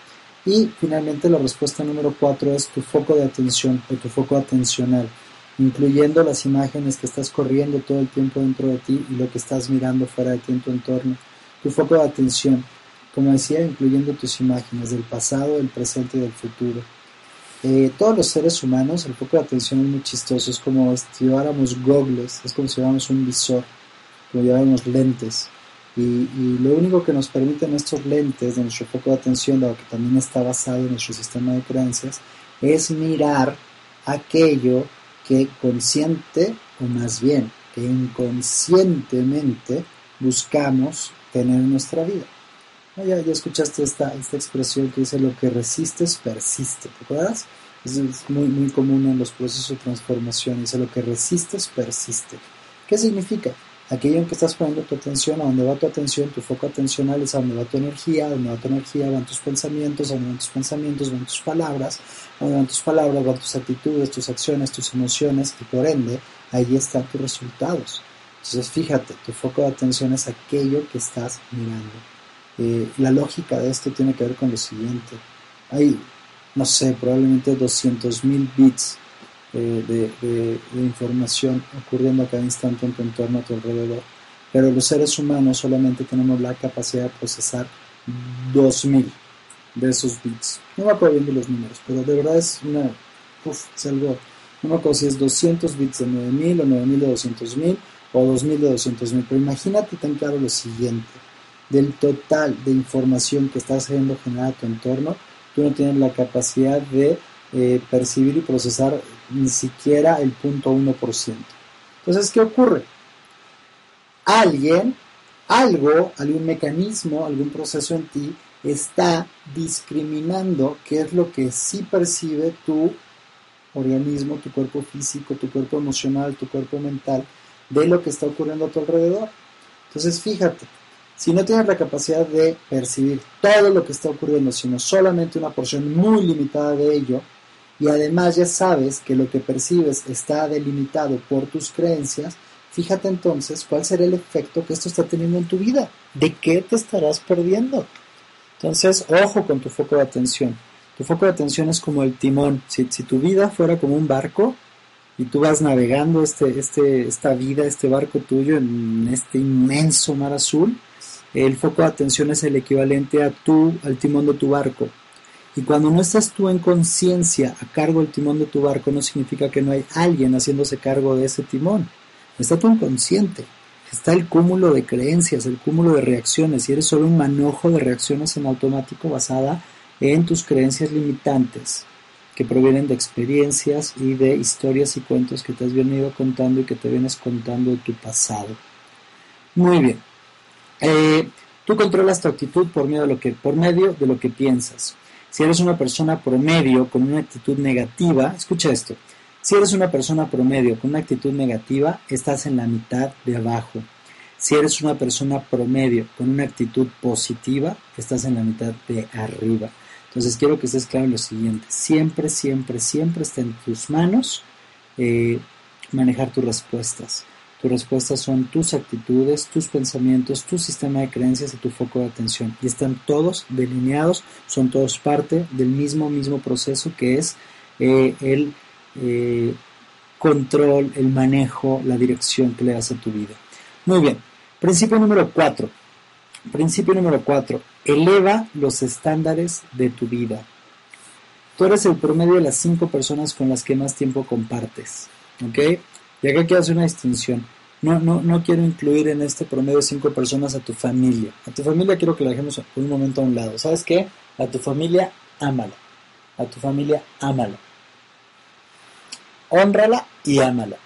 Y finalmente la respuesta número cuatro es tu foco de atención o tu foco atencional, incluyendo las imágenes que estás corriendo todo el tiempo dentro de ti y lo que estás mirando fuera de ti en tu entorno. Tu foco de atención, como decía, incluyendo tus imágenes del pasado, del presente y del futuro. Eh, todos los seres humanos, el foco de atención es muy chistoso, es como si lleváramos gogles, es como si lleváramos un visor, como lleváramos lentes. Y, lo único que nos permiten estos lentes de nuestro foco de atención, dado que también está basado en nuestro sistema de creencias, es mirar aquello que consciente, o más bien que inconscientemente buscamos tener en nuestra vida. Ya, ya escuchaste esta, esta expresión que dice lo que resistes persiste, ¿te acuerdas? Es muy, muy común en los procesos de transformación, dice lo que resistes persiste. ¿Qué significa? aquello en que estás poniendo tu atención, a donde va tu atención, tu foco atencional es a donde va tu energía, a donde va tu energía van tus pensamientos, a donde van tus pensamientos van tus palabras, a donde van tus palabras van tus actitudes, tus acciones, tus emociones y por ende ahí están tus resultados. Entonces fíjate, tu foco de atención es aquello que estás mirando. Eh, la lógica de esto tiene que ver con lo siguiente. Hay, no sé, probablemente 200.000 bits eh, de, información ocurriendo a cada instante en tu entorno a tu alrededor. Pero los seres humanos solamente tenemos la capacidad de procesar 2000 de esos bits. No me acuerdo bien de los números, pero de verdad es una. Uf, es algo. No me acuerdo si es 200 bits de 9000 o 9000 de 200.000 o 2000 de 200.000. Pero imagínate tan claro lo siguiente: del total de información que estás haciendo generar a tu entorno, tú no tienes la capacidad de eh, percibir y procesar ni siquiera el 0.1%. Entonces, ¿qué ocurre? Alguien, algo, algún mecanismo, algún proceso en ti está discriminando qué es lo que sí percibe tu organismo, tu cuerpo físico, tu cuerpo emocional, tu cuerpo mental, de lo que está ocurriendo a tu alrededor. Entonces, fíjate, si no tienes la capacidad de percibir todo lo que está ocurriendo, sino solamente una porción muy limitada de ello, y además ya sabes que lo que percibes está delimitado por tus creencias, fíjate entonces cuál será el efecto que esto está teniendo en tu vida. ¿De qué te estarás perdiendo? Entonces, ojo con tu foco de atención. Tu foco de atención es como el timón. Si, tu vida fuera como un barco y tú vas navegando este, este, esta vida, este barco tuyo en este inmenso mar azul, el foco de atención es el equivalente a tú, al timón de tu barco. Y cuando no estás tú en conciencia a cargo del timón de tu barco, no significa que no hay alguien haciéndose cargo de ese timón. Está tu inconsciente. Está el cúmulo de creencias, el cúmulo de reacciones, y eres solo un manojo de reacciones en automático basada en tus creencias limitantes, que provienen de experiencias y de historias y cuentos que te has venido contando y que te vienes contando de tu pasado. Muy bien. Eh, tú controlas tu actitud por medio de lo que, piensas. Si eres una persona promedio con una actitud negativa, escucha esto, si eres una persona promedio con una actitud negativa, estás en la mitad de abajo. Si eres una persona promedio con una actitud positiva, estás en la mitad de arriba. Entonces quiero que estés claro en lo siguiente, siempre, siempre, siempre está en tus manos eh, manejar tus respuestas. Tus respuestas son tus actitudes, tus pensamientos, tu sistema de creencias y tu foco de atención. Y están todos delineados, son todos parte del mismo, mismo proceso que es eh, el eh, control, el manejo, la dirección que le das a tu vida. Muy bien. Principio número cuatro. Principio número cuatro. Eleva los estándares de tu vida. Tú eres el promedio de las cinco personas con las que más tiempo compartes. ¿Ok? Y acá quiero hacer una distinción. No, no, no quiero incluir en este promedio cinco personas a tu familia. A tu familia quiero que la dejemos un momento a un lado. ¿Sabes qué? A tu familia, ámala. A tu familia, ámala. Honrala y ámala.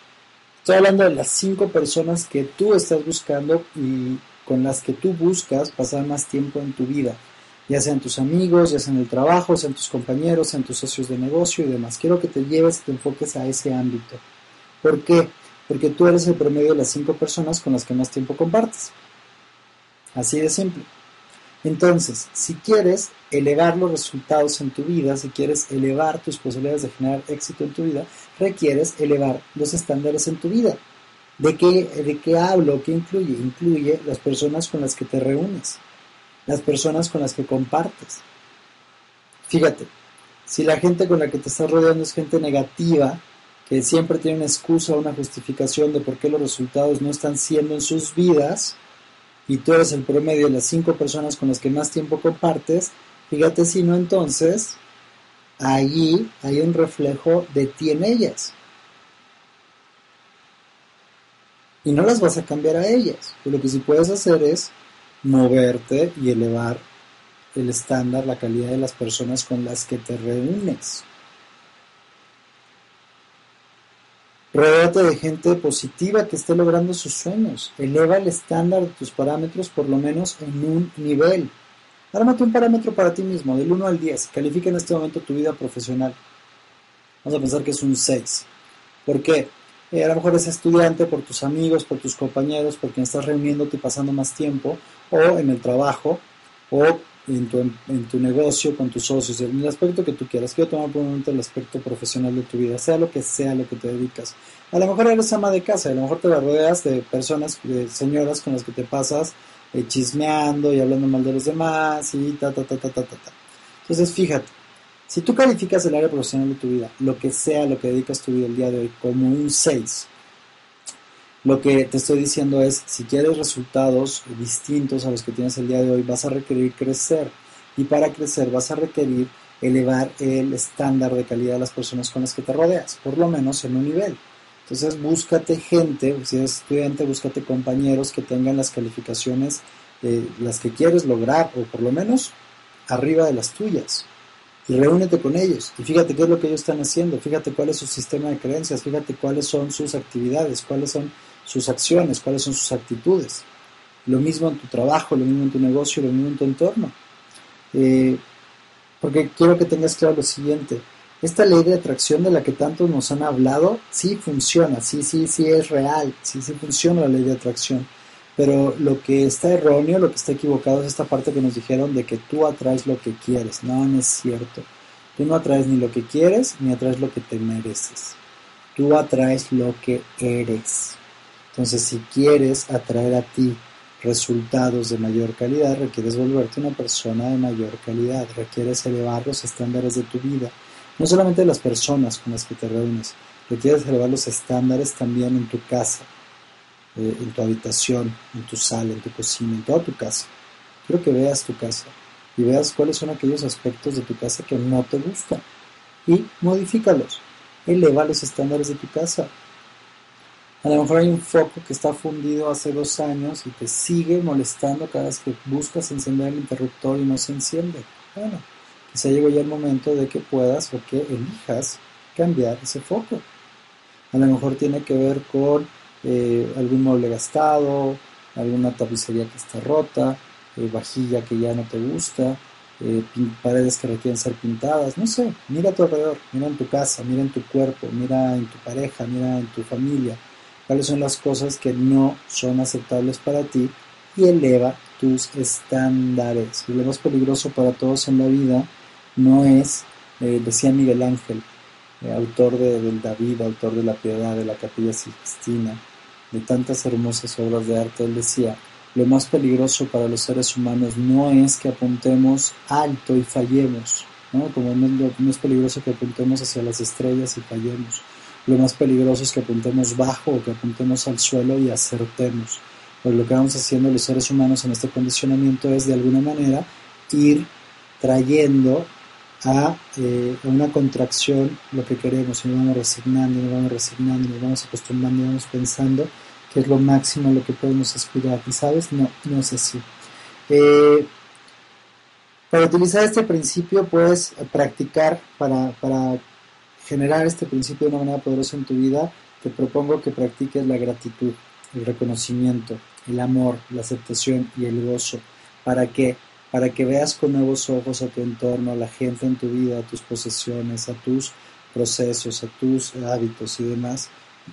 Estoy hablando de las cinco personas que tú estás buscando y con las que tú buscas pasar más tiempo en tu vida. Ya sean tus amigos, ya sean el trabajo, sean tus compañeros, sean tus socios de negocio y demás. Quiero que te lleves y te enfoques a ese ámbito. ¿Por qué? Porque tú eres el promedio de las cinco personas con las que más tiempo compartes. Así de simple. Entonces, si quieres elevar los resultados en tu vida, si quieres elevar tus posibilidades de generar éxito en tu vida, requieres elevar los estándares en tu vida. ¿De qué, ¿De qué hablo? ¿Qué incluye? Incluye las personas con las que te reúnes, las personas con las que compartes. Fíjate, si la gente con la que te estás rodeando es gente negativa, que siempre tiene una excusa o una justificación de por qué los resultados no están siendo en sus vidas, y tú eres el promedio de las cinco personas con las que más tiempo compartes, fíjate si no entonces, allí hay un reflejo de ti en ellas. Y no las vas a cambiar a ellas. lo que sí puedes hacer es moverte y elevar el estándar, la calidad de las personas con las que te reúnes. Rodéate de gente positiva que esté logrando sus sueños. Eleva el estándar de tus parámetros por lo menos en un nivel. Ármate un parámetro para ti mismo, del 1 al 10. Califica en este momento tu vida profesional. Vamos a pensar que es un 6. ¿Por qué? Eh, a lo mejor es estudiante por tus amigos, por tus compañeros, por quien estás reuniéndote y pasando más tiempo, o en el trabajo, o en tu, en tu negocio, con tus socios, en el aspecto que tú quieras. Quiero tomar por un momento el aspecto profesional de tu vida, sea lo que sea lo que te dedicas. A lo mejor eres ama de casa, a lo mejor te rodeas de personas, de señoras con las que te pasas eh, chismeando y hablando mal de los demás y ta, ta, ta, ta, ta, ta, ta. Entonces, fíjate, si tú calificas el área profesional de tu vida, lo que sea lo que dedicas tu vida el día de hoy, como un 6, lo que te estoy diciendo es, si quieres resultados distintos a los que tienes el día de hoy, vas a requerir crecer. Y para crecer vas a requerir elevar el estándar de calidad de las personas con las que te rodeas, por lo menos en un nivel. Entonces búscate gente, si eres estudiante, búscate compañeros que tengan las calificaciones, eh, las que quieres lograr, o por lo menos arriba de las tuyas. Y reúnete con ellos. Y fíjate qué es lo que ellos están haciendo. Fíjate cuál es su sistema de creencias. Fíjate cuáles son sus actividades. Cuáles son sus acciones, cuáles son sus actitudes. Lo mismo en tu trabajo, lo mismo en tu negocio, lo mismo en tu entorno. Eh, porque quiero que tengas claro lo siguiente, esta ley de atracción de la que tanto nos han hablado, sí funciona, sí, sí, sí es real, sí, sí funciona la ley de atracción. Pero lo que está erróneo, lo que está equivocado es esta parte que nos dijeron de que tú atraes lo que quieres. No, no es cierto. Tú no atraes ni lo que quieres, ni atraes lo que te mereces. Tú atraes lo que eres. Entonces, si quieres atraer a ti resultados de mayor calidad, requieres volverte una persona de mayor calidad, requieres elevar los estándares de tu vida, no solamente de las personas con las que te reúnes, requieres elevar los estándares también en tu casa, eh, en tu habitación, en tu sala, en tu cocina, en toda tu casa. Quiero que veas tu casa y veas cuáles son aquellos aspectos de tu casa que no te gustan y modifícalos. Eleva los estándares de tu casa. A lo mejor hay un foco que está fundido hace dos años y te sigue molestando cada vez que buscas encender el interruptor y no se enciende. Bueno, quizá llegó ya el momento de que puedas o que elijas cambiar ese foco. A lo mejor tiene que ver con eh, algún mueble gastado, alguna tapicería que está rota, eh, vajilla que ya no te gusta, eh, paredes que requieren ser pintadas, no sé, mira a tu alrededor, mira en tu casa, mira en tu cuerpo, mira en tu pareja, mira en tu familia, cuáles son las cosas que no son aceptables para ti y eleva tus estándares. Lo más peligroso para todos en la vida no es, eh, decía Miguel Ángel, eh, autor de, del David, autor de la Piedad, de la Capilla Sixtina, de tantas hermosas obras de arte, él decía, lo más peligroso para los seres humanos no es que apuntemos alto y fallemos, ¿no? como no es peligroso que apuntemos hacia las estrellas y fallemos, lo más peligroso es que apuntemos bajo o que apuntemos al suelo y acertemos. Pues lo que vamos haciendo los seres humanos en este condicionamiento es de alguna manera ir trayendo a eh, una contracción lo que queremos y nos vamos resignando, nos vamos resignando, nos vamos acostumbrando, nos vamos pensando que es lo máximo a lo que podemos aspirar. Y sabes, no, no es así. Eh, para utilizar este principio puedes practicar para, para generar este principio de una manera poderosa en tu vida, te propongo que practiques la gratitud, el reconocimiento, el amor, la aceptación y el gozo. ¿Para qué? Para que veas con nuevos ojos a tu entorno, a la gente en tu vida, a tus posesiones, a tus procesos, a tus hábitos y demás,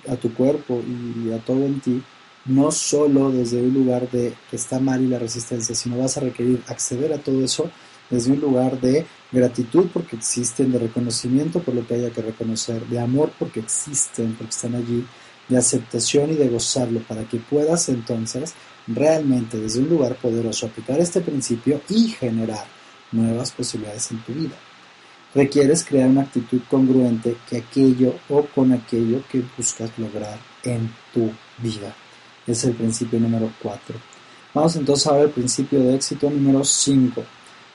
a tu cuerpo y a todo en ti, no solo desde un lugar de que está mal y la resistencia, sino vas a requerir acceder a todo eso desde un lugar de gratitud porque existen, de reconocimiento por lo que haya que reconocer, de amor porque existen, porque están allí, de aceptación y de gozarlo para que puedas entonces realmente desde un lugar poderoso aplicar este principio y generar nuevas posibilidades en tu vida. Requieres crear una actitud congruente que aquello o con aquello que buscas lograr en tu vida. Es el principio número 4. Vamos entonces ahora al principio de éxito número 5.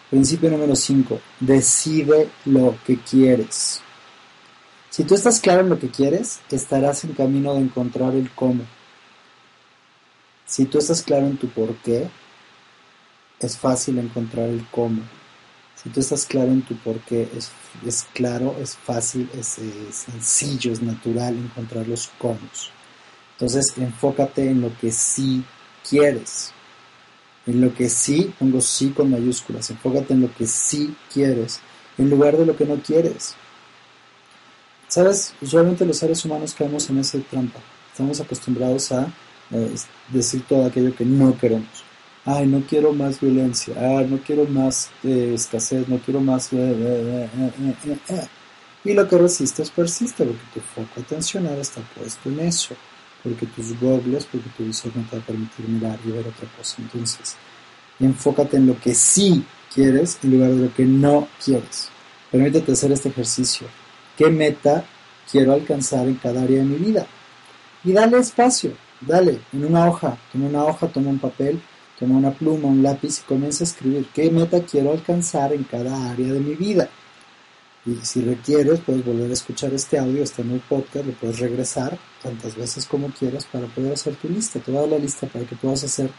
Principio número 5. Decide lo que quieres. Si tú estás claro en lo que quieres, estarás en camino de encontrar el cómo. Si tú estás claro en tu por qué, es fácil encontrar el cómo. Si tú estás claro en tu por qué, es, claro, es fácil, es, es, sencillo, es natural encontrar los cómo. Entonces, enfócate en lo que sí quieres. En lo que sí, pongo sí con mayúsculas. Enfócate en lo que sí quieres, en lugar de lo que no quieres. Sabes, usualmente los seres humanos caemos en esa trampa. Estamos acostumbrados a eh, decir todo aquello que no queremos. Ay, no quiero más violencia. Ay, no quiero más eh, escasez. No quiero más. Eh, y lo que resistes persiste porque tu foco atencional está puesto en eso. Porque tus gogles, porque tu visor no te va a permitir mirar y ver otra cosa. Entonces, enfócate en lo que sí quieres en lugar de lo que no quieres. Permítete hacer este ejercicio qué meta quiero alcanzar en cada área de mi vida. Y dale espacio, dale, en una hoja, toma una hoja, toma un papel, toma una pluma, un lápiz y comienza a escribir qué meta quiero alcanzar en cada área de mi vida. Y si requieres, puedes volver a escuchar este audio, está en el podcast, lo puedes regresar tantas veces como quieras para poder hacer tu lista. Te voy a dar la lista para que puedas hacer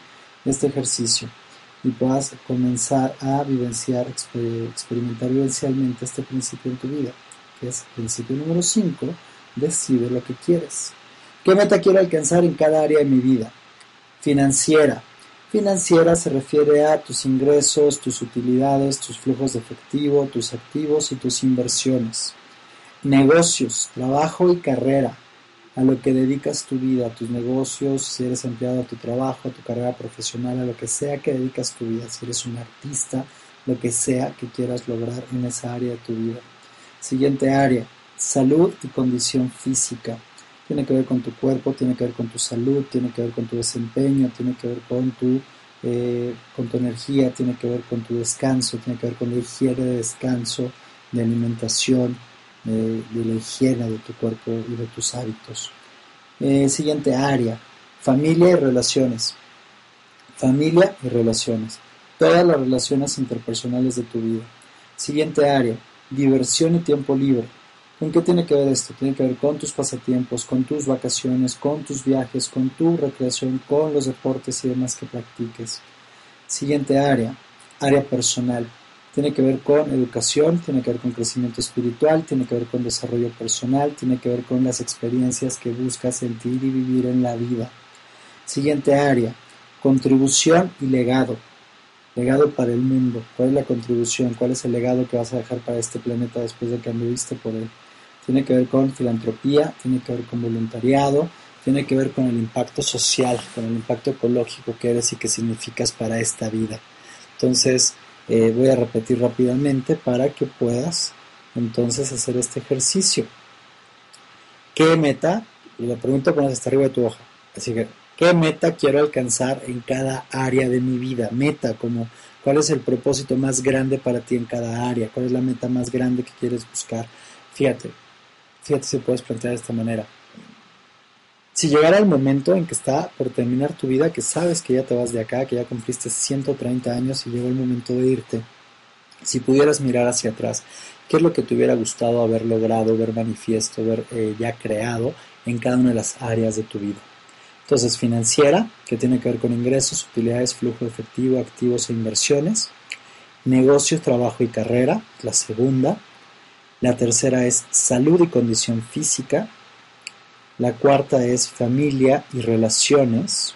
este ejercicio y puedas comenzar a vivenciar, experimentar vivencialmente este principio en tu vida que es principio número 5, decide lo que quieres. ¿Qué meta quiero alcanzar en cada área de mi vida? Financiera. Financiera se refiere a tus ingresos, tus utilidades, tus flujos de efectivo, tus activos y tus inversiones. Negocios, trabajo y carrera. A lo que dedicas tu vida, a tus negocios, si eres empleado a tu trabajo, a tu carrera profesional, a lo que sea que dedicas tu vida, si eres un artista, lo que sea que quieras lograr en esa área de tu vida. Siguiente área, salud y condición física. Tiene que ver con tu cuerpo, tiene que ver con tu salud, tiene que ver con tu desempeño, tiene que ver con tu, eh, con tu energía, tiene que ver con tu descanso, tiene que ver con la higiene de descanso, de alimentación, de la higiene de tu cuerpo y de tus hábitos. Eh, siguiente área, familia y relaciones. Familia y relaciones. Todas las relaciones interpersonales de tu vida. Siguiente área, Diversión y tiempo libre. ¿Con qué tiene que ver esto? Tiene que ver con tus pasatiempos, con tus vacaciones, con tus viajes, con tu recreación, con los deportes y demás que practiques. Siguiente área, área personal. Tiene que ver con educación, tiene que ver con crecimiento espiritual, tiene que ver con desarrollo personal, tiene que ver con las experiencias que buscas sentir y vivir en la vida. Siguiente área, contribución y legado. Legado para el mundo. ¿Cuál es la contribución? ¿Cuál es el legado que vas a dejar para este planeta después de que anduviste por él? Tiene que ver con filantropía, tiene que ver con voluntariado, tiene que ver con el impacto social, con el impacto ecológico que eres y que significas para esta vida. Entonces, eh, voy a repetir rápidamente para que puedas entonces hacer este ejercicio. ¿Qué meta? Y la pregunta pones hasta arriba de tu hoja. Así que ¿Qué meta quiero alcanzar en cada área de mi vida? Meta, como cuál es el propósito más grande para ti en cada área, cuál es la meta más grande que quieres buscar. Fíjate, fíjate si puedes plantear de esta manera. Si llegara el momento en que está por terminar tu vida, que sabes que ya te vas de acá, que ya cumpliste 130 años y llegó el momento de irte, si pudieras mirar hacia atrás, ¿qué es lo que te hubiera gustado haber logrado, ver manifiesto, ver eh, ya creado en cada una de las áreas de tu vida? Entonces, financiera, que tiene que ver con ingresos, utilidades, flujo efectivo, activos e inversiones. Negocios, trabajo y carrera, la segunda. La tercera es salud y condición física. La cuarta es familia y relaciones.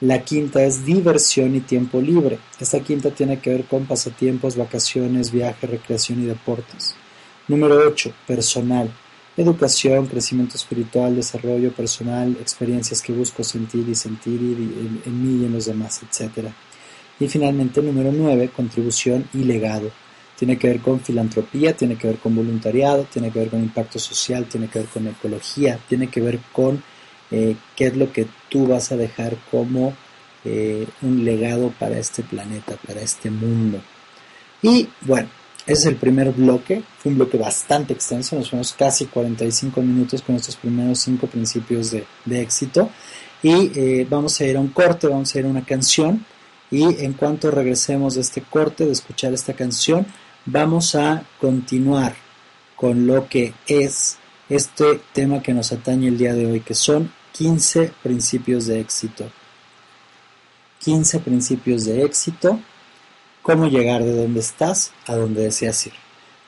La quinta es diversión y tiempo libre. Esta quinta tiene que ver con pasatiempos, vacaciones, viaje, recreación y deportes. Número 8. Personal. educación, crecimiento espiritual, desarrollo personal, experiencias que busco sentir y sentir en, mí y en los demás, etc. Y finalmente, número 9, contribución y legado. Tiene que ver con filantropía, tiene que ver con voluntariado, tiene que ver con impacto social, tiene que ver con ecología, tiene que ver con eh, qué es lo que tú vas a dejar como eh, un legado para este planeta, para este mundo. Y bueno, ese es el primer bloque, fue un bloque bastante extenso, nos fuimos casi 45 minutos con estos primeros cinco principios de, éxito. Y eh, vamos a ir a un corte, vamos a ir a una canción. Y en cuanto regresemos de este corte, de escuchar esta canción, vamos a continuar con lo que es este tema que nos atañe el día de hoy, que son 15 principios de éxito. 15 principios de éxito cómo llegar de donde estás a donde deseas ir.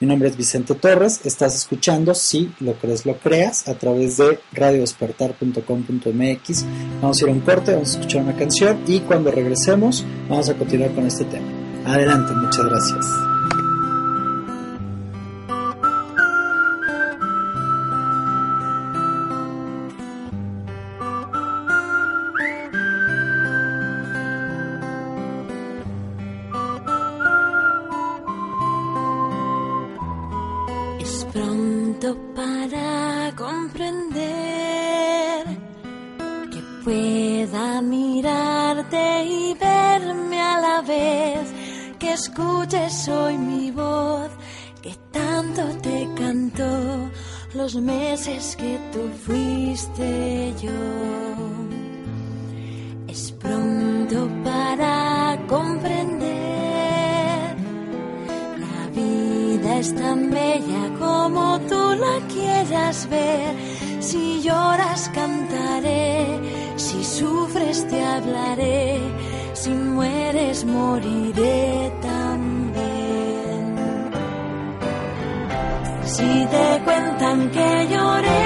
Mi nombre es Vicente Torres, estás escuchando, si lo crees, lo creas, a través de radiodespertar.com.mx. Vamos a ir a un corte, vamos a escuchar una canción y cuando regresemos vamos a continuar con este tema. Adelante, muchas gracias. Meses que tú fuiste yo. Es pronto para comprender, la vida es tan bella como tú la quieras ver. Si lloras cantaré, si sufres te hablaré si mueres moriré Si te cuentan que lloré,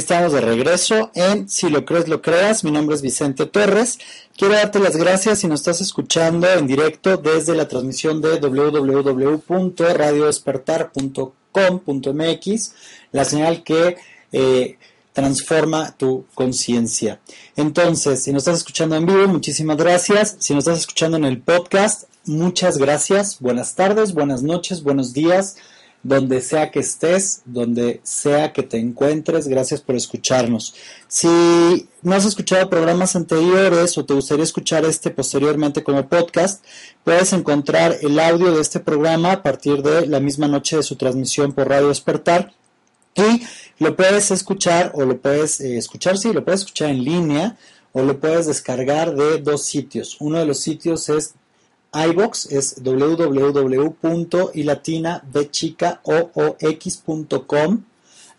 Estamos de regreso en Si lo crees, lo creas. Mi nombre es Vicente Torres. Quiero darte las gracias si nos estás escuchando en directo desde la transmisión de www.radiodespertar.com.mx, la señal que eh, transforma tu conciencia. Entonces, si nos estás escuchando en vivo, muchísimas gracias. Si nos estás escuchando en el podcast, muchas gracias. Buenas tardes, buenas noches, buenos días donde sea que estés, donde sea que te encuentres. Gracias por escucharnos. Si no has escuchado programas anteriores o te gustaría escuchar este posteriormente como podcast, puedes encontrar el audio de este programa a partir de la misma noche de su transmisión por Radio Despertar. Y lo puedes escuchar o lo puedes eh, escuchar, sí, lo puedes escuchar en línea o lo puedes descargar de dos sitios. Uno de los sitios es iBox es www.ilatinabchicaoox.com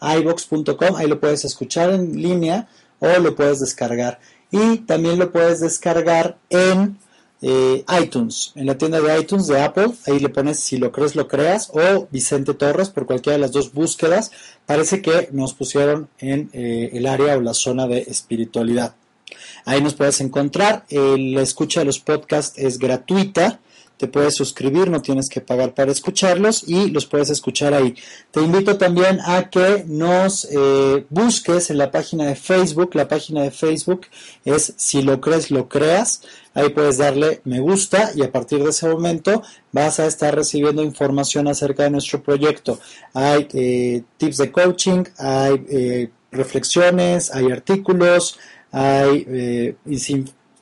iBox.com, ahí lo puedes escuchar en línea o lo puedes descargar. Y también lo puedes descargar en eh, iTunes, en la tienda de iTunes de Apple, ahí le pones si lo crees, lo creas, o Vicente Torres, por cualquiera de las dos búsquedas, parece que nos pusieron en eh, el área o la zona de espiritualidad. Ahí nos puedes encontrar. la escucha de los podcasts es gratuita. Te puedes suscribir, no tienes que pagar para escucharlos y los puedes escuchar ahí. Te invito también a que nos eh, busques en la página de Facebook. La página de Facebook es Si lo crees, lo creas. Ahí puedes darle me gusta y a partir de ese momento vas a estar recibiendo información acerca de nuestro proyecto. Hay eh, tips de coaching, hay eh, reflexiones, hay artículos, hay eh,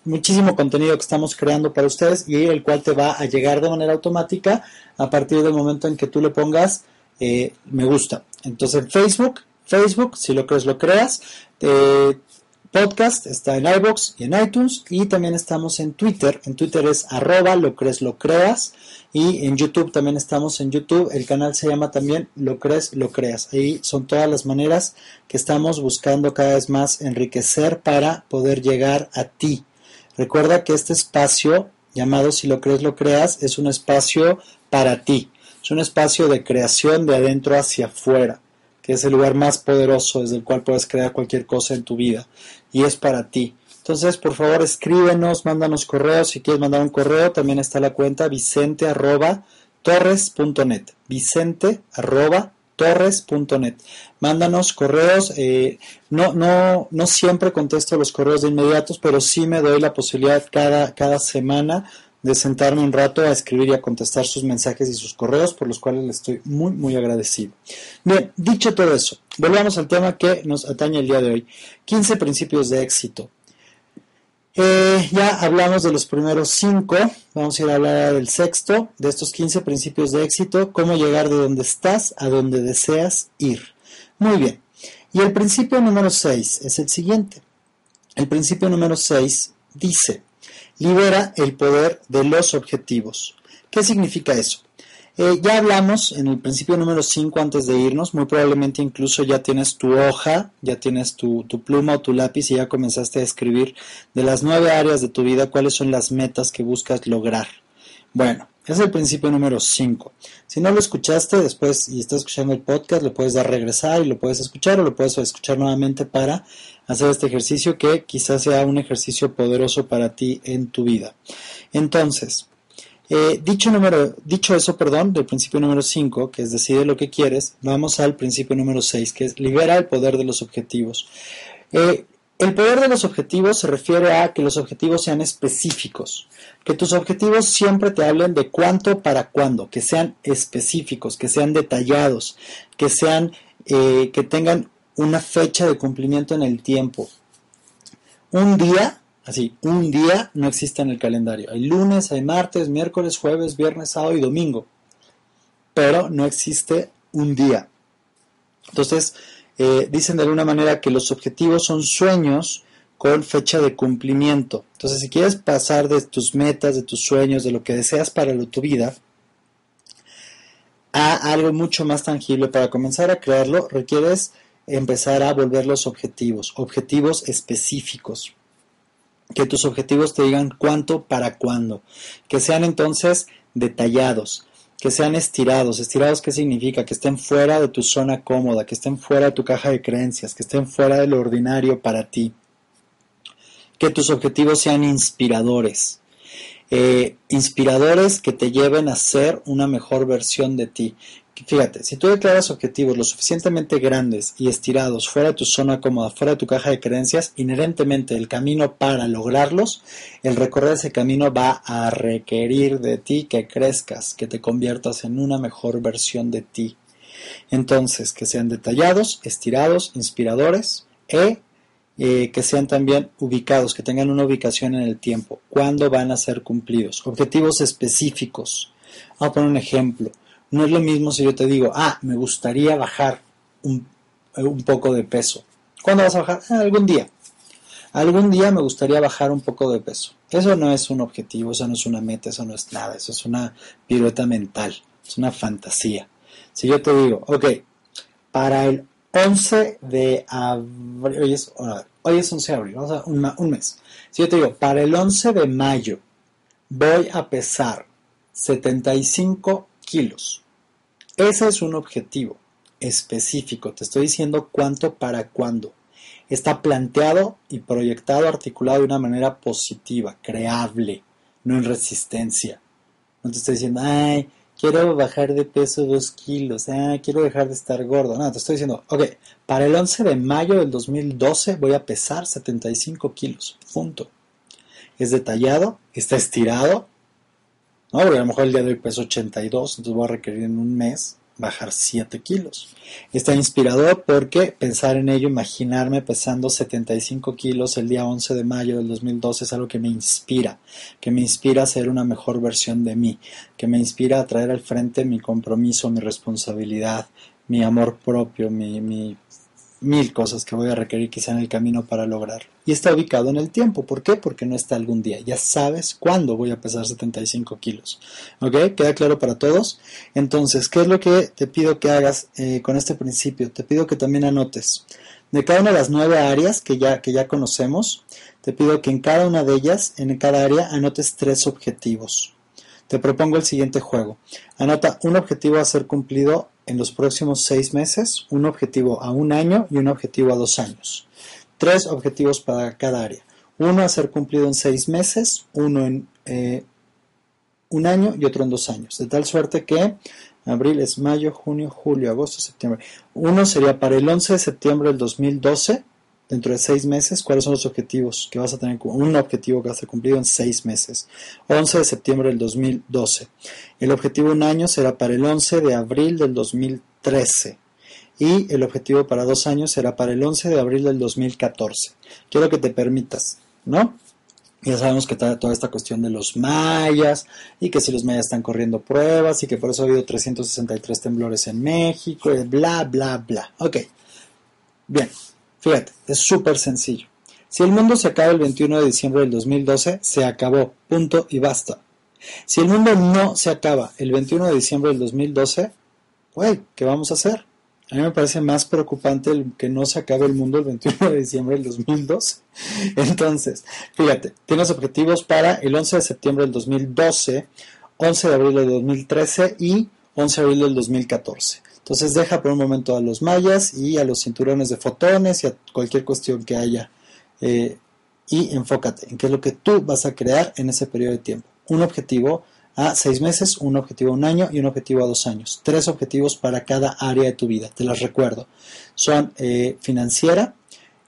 muchísimo contenido que estamos creando para ustedes y el cual te va a llegar de manera automática a partir del momento en que tú le pongas eh, me gusta. Entonces en Facebook, Facebook, si lo crees, lo creas. Eh, podcast está en iBox y en iTunes y también estamos en Twitter. En Twitter es arroba lo crees, lo creas. Y en YouTube también estamos en YouTube. El canal se llama también Lo crees, lo creas. Ahí son todas las maneras que estamos buscando cada vez más enriquecer para poder llegar a ti. Recuerda que este espacio llamado Si lo crees, lo creas es un espacio para ti. Es un espacio de creación de adentro hacia afuera, que es el lugar más poderoso desde el cual puedes crear cualquier cosa en tu vida. Y es para ti. Entonces, por favor, escríbenos, mándanos correos. Si quieres mandar un correo, también está la cuenta vicente arroba torres.net. Vicente arroba torres.net. Mándanos correos. Eh, no, no, no siempre contesto los correos de inmediatos, pero sí me doy la posibilidad cada, cada semana de sentarme un rato a escribir y a contestar sus mensajes y sus correos, por los cuales le estoy muy, muy agradecido. Bien, dicho todo eso, volvamos al tema que nos atañe el día de hoy. 15 principios de éxito. Eh, ya hablamos de los primeros cinco, vamos a ir a hablar del sexto, de estos 15 principios de éxito, cómo llegar de donde estás a donde deseas ir. Muy bien, y el principio número 6 es el siguiente. El principio número 6 dice, libera el poder de los objetivos. ¿Qué significa eso? Eh, ya hablamos en el principio número 5 antes de irnos, muy probablemente incluso ya tienes tu hoja, ya tienes tu, pluma o tu lápiz y ya comenzaste a escribir de las nueve áreas de tu vida cuáles son las metas que buscas lograr. Bueno, es el principio número 5. Si no lo escuchaste después y estás escuchando el podcast, lo puedes dar regresar y lo puedes escuchar o lo puedes escuchar nuevamente para hacer este ejercicio que quizás sea un ejercicio poderoso para ti en tu vida. Entonces, eh, dicho, número, dicho eso, perdón, del principio número 5, que es decide lo que quieres, vamos al principio número 6, que es libera el poder de los objetivos. Eh, el poder de los objetivos se refiere a que los objetivos sean específicos, que tus objetivos siempre te hablen de cuánto para cuándo, que sean específicos, que sean detallados, que sean, eh, que tengan una fecha de cumplimiento en el tiempo. Un día Así, un día no existe en el calendario. Hay lunes, hay martes, miércoles, jueves, viernes, sábado y domingo. Pero no existe un día. Entonces, eh, dicen de alguna manera que los objetivos son sueños con fecha de cumplimiento. Entonces, si quieres pasar de tus metas, de tus sueños, de lo que deseas para tu vida, a algo mucho más tangible para comenzar a crearlo, requieres empezar a volver los objetivos, objetivos específicos que tus objetivos te digan cuánto para cuándo, que sean entonces detallados, que sean estirados. ¿Estirados qué significa? Que estén fuera de tu zona cómoda, que estén fuera de tu caja de creencias, que estén fuera de lo ordinario para ti. Que tus objetivos sean inspiradores. Eh, inspiradores que te lleven a ser una mejor versión de ti. Fíjate, si tú declaras objetivos lo suficientemente grandes y estirados fuera de tu zona cómoda, fuera de tu caja de creencias, inherentemente el camino para lograrlos, el recorrer ese camino va a requerir de ti que crezcas, que te conviertas en una mejor versión de ti. Entonces, que sean detallados, estirados, inspiradores e eh, que sean también ubicados, que tengan una ubicación en el tiempo. ¿Cuándo van a ser cumplidos? Objetivos específicos. Vamos a poner un ejemplo. No es lo mismo si yo te digo, ah, me gustaría bajar un, poco de peso. ¿Cuándo vas a bajar? Ah, algún día. Algún día me gustaría bajar un poco de peso. Eso no es un objetivo, eso no es una meta, eso no es nada, eso es una pirueta mental, es una fantasía. Si yo te digo, ok, para el 11 de abril, hoy es, hoy es 11 de abril, vamos a un, un mes. Si yo te digo, para el 11 de mayo voy a pesar 75 kilos. Ese es un objetivo específico. Te estoy diciendo cuánto para cuándo. Está planteado y proyectado, articulado de una manera positiva, creable, no en resistencia. No te estoy diciendo, ay, quiero bajar de peso dos kilos, ay, quiero dejar de estar gordo. No, te estoy diciendo, ok, para el 11 de mayo del 2012 voy a pesar 75 kilos. Punto. Es detallado, está estirado, ¿no? Porque a lo mejor el día de hoy peso 82, entonces voy a requerir en un mes bajar 7 kilos. Está inspirador porque pensar en ello, imaginarme pesando 75 kilos el día 11 de mayo del 2012 es algo que me inspira, que me inspira a ser una mejor versión de mí, que me inspira a traer al frente mi compromiso, mi responsabilidad, mi amor propio, mi, mi mil cosas que voy a requerir quizá en el camino para lograrlo. Y está ubicado en el tiempo. ¿Por qué? Porque no está algún día. Ya sabes cuándo voy a pesar 75 kilos. ¿Ok? ¿Queda claro para todos? Entonces, ¿qué es lo que te pido que hagas eh, con este principio? Te pido que también anotes. De cada una de las nueve áreas que ya, que ya conocemos, te pido que en cada una de ellas, en cada área, anotes tres objetivos. Te propongo el siguiente juego. Anota un objetivo a ser cumplido en los próximos seis meses, un objetivo a un año y un objetivo a dos años. Tres objetivos para cada área. Uno a ser cumplido en seis meses, uno en eh, un año y otro en dos años. De tal suerte que abril es mayo, junio, julio, agosto, septiembre. Uno sería para el 11 de septiembre del 2012 dentro de seis meses, cuáles son los objetivos que vas a tener, un objetivo que va a cumplido en seis meses. 11 de septiembre del 2012. El objetivo un año será para el 11 de abril del 2013. Y el objetivo para dos años será para el 11 de abril del 2014. Quiero que te permitas, ¿no? Ya sabemos que está toda esta cuestión de los mayas y que si los mayas están corriendo pruebas y que por eso ha habido 363 temblores en México y bla, bla, bla. Ok. Bien, Fíjate, es súper sencillo. Si el mundo se acaba el 21 de diciembre del 2012, se acabó, punto y basta. Si el mundo no se acaba el 21 de diciembre del 2012, güey, ¿qué vamos a hacer? A mí me parece más preocupante el que no se acabe el mundo el 21 de diciembre del 2012. Entonces, fíjate, tienes objetivos para el 11 de septiembre del 2012, 11 de abril del 2013 y 11 de abril del 2014. Entonces deja por un momento a los mayas y a los cinturones de fotones y a cualquier cuestión que haya eh, y enfócate en qué es lo que tú vas a crear en ese periodo de tiempo. Un objetivo a seis meses, un objetivo a un año y un objetivo a dos años. Tres objetivos para cada área de tu vida, te las recuerdo. Son eh, financiera,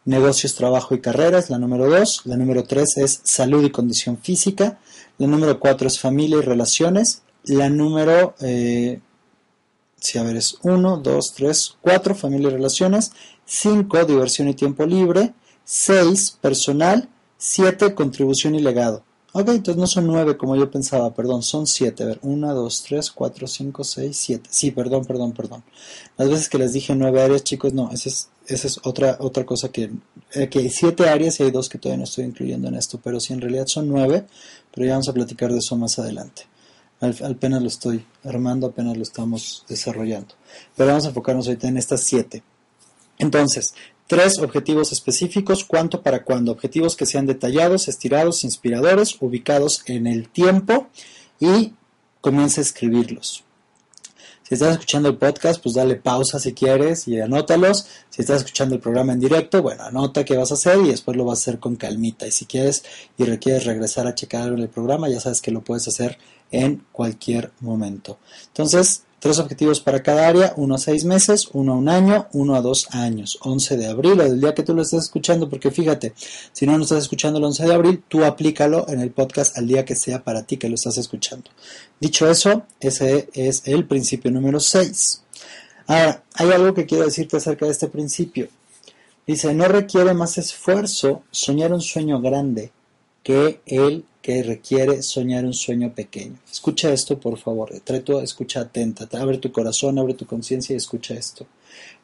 negocios, trabajo y carreras, la número dos. La número tres es salud y condición física. La número cuatro es familia y relaciones. La número eh, si a ver, es 1, 2, 3, 4, familia y relaciones, 5, diversión y tiempo libre, 6, personal, 7, contribución y legado. Ok, entonces no son 9 como yo pensaba, perdón, son 7. A ver, 1, 2, 3, 4, 5, 6, 7. Sí, perdón, perdón, perdón. Las veces que les dije 9 áreas, chicos, no, esa es, otra, otra cosa que, eh, que hay 7 áreas y hay 2 que todavía no estoy incluyendo en esto, pero sí en realidad son 9, pero ya vamos a platicar de eso más adelante apenas lo estoy armando, apenas lo estamos desarrollando. Pero vamos a enfocarnos ahorita en estas siete. Entonces, tres objetivos específicos, cuánto para cuándo. Objetivos que sean detallados, estirados, inspiradores, ubicados en el tiempo y comienza a escribirlos. Si estás escuchando el podcast, pues dale pausa si quieres y anótalos. Si estás escuchando el programa en directo, bueno, anota qué vas a hacer y después lo vas a hacer con calmita. Y si quieres y requieres regresar a checar el programa, ya sabes que lo puedes hacer en cualquier momento. Entonces, Tres objetivos para cada área, uno a seis meses, uno a un año, uno a dos años. 11 de abril, el día que tú lo estés escuchando, porque fíjate, si no lo estás escuchando el 11 de abril, tú aplícalo en el podcast al día que sea para ti que lo estás escuchando. Dicho eso, ese es el principio número 6. Ahora, hay algo que quiero decirte acerca de este principio. Dice, no requiere más esfuerzo soñar un sueño grande que el que requiere soñar un sueño pequeño. Escucha esto, por favor. Trato, escucha atenta. Abre tu corazón, abre tu conciencia y escucha esto.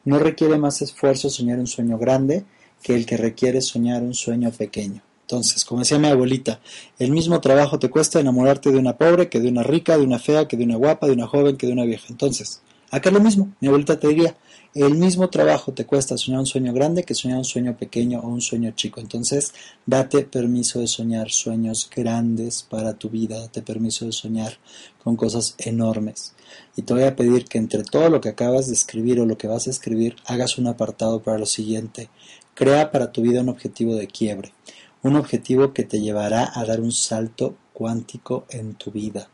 No requiere más esfuerzo soñar un sueño grande que el que requiere soñar un sueño pequeño. Entonces, como decía mi abuelita, el mismo trabajo te cuesta enamorarte de una pobre que de una rica, de una fea, que de una guapa, de una joven, que de una vieja. Entonces, acá es lo mismo. Mi abuelita te diría, el mismo trabajo te cuesta soñar un sueño grande que soñar un sueño pequeño o un sueño chico. Entonces, date permiso de soñar sueños grandes para tu vida, date permiso de soñar con cosas enormes. Y te voy a pedir que entre todo lo que acabas de escribir o lo que vas a escribir, hagas un apartado para lo siguiente. Crea para tu vida un objetivo de quiebre, un objetivo que te llevará a dar un salto cuántico en tu vida.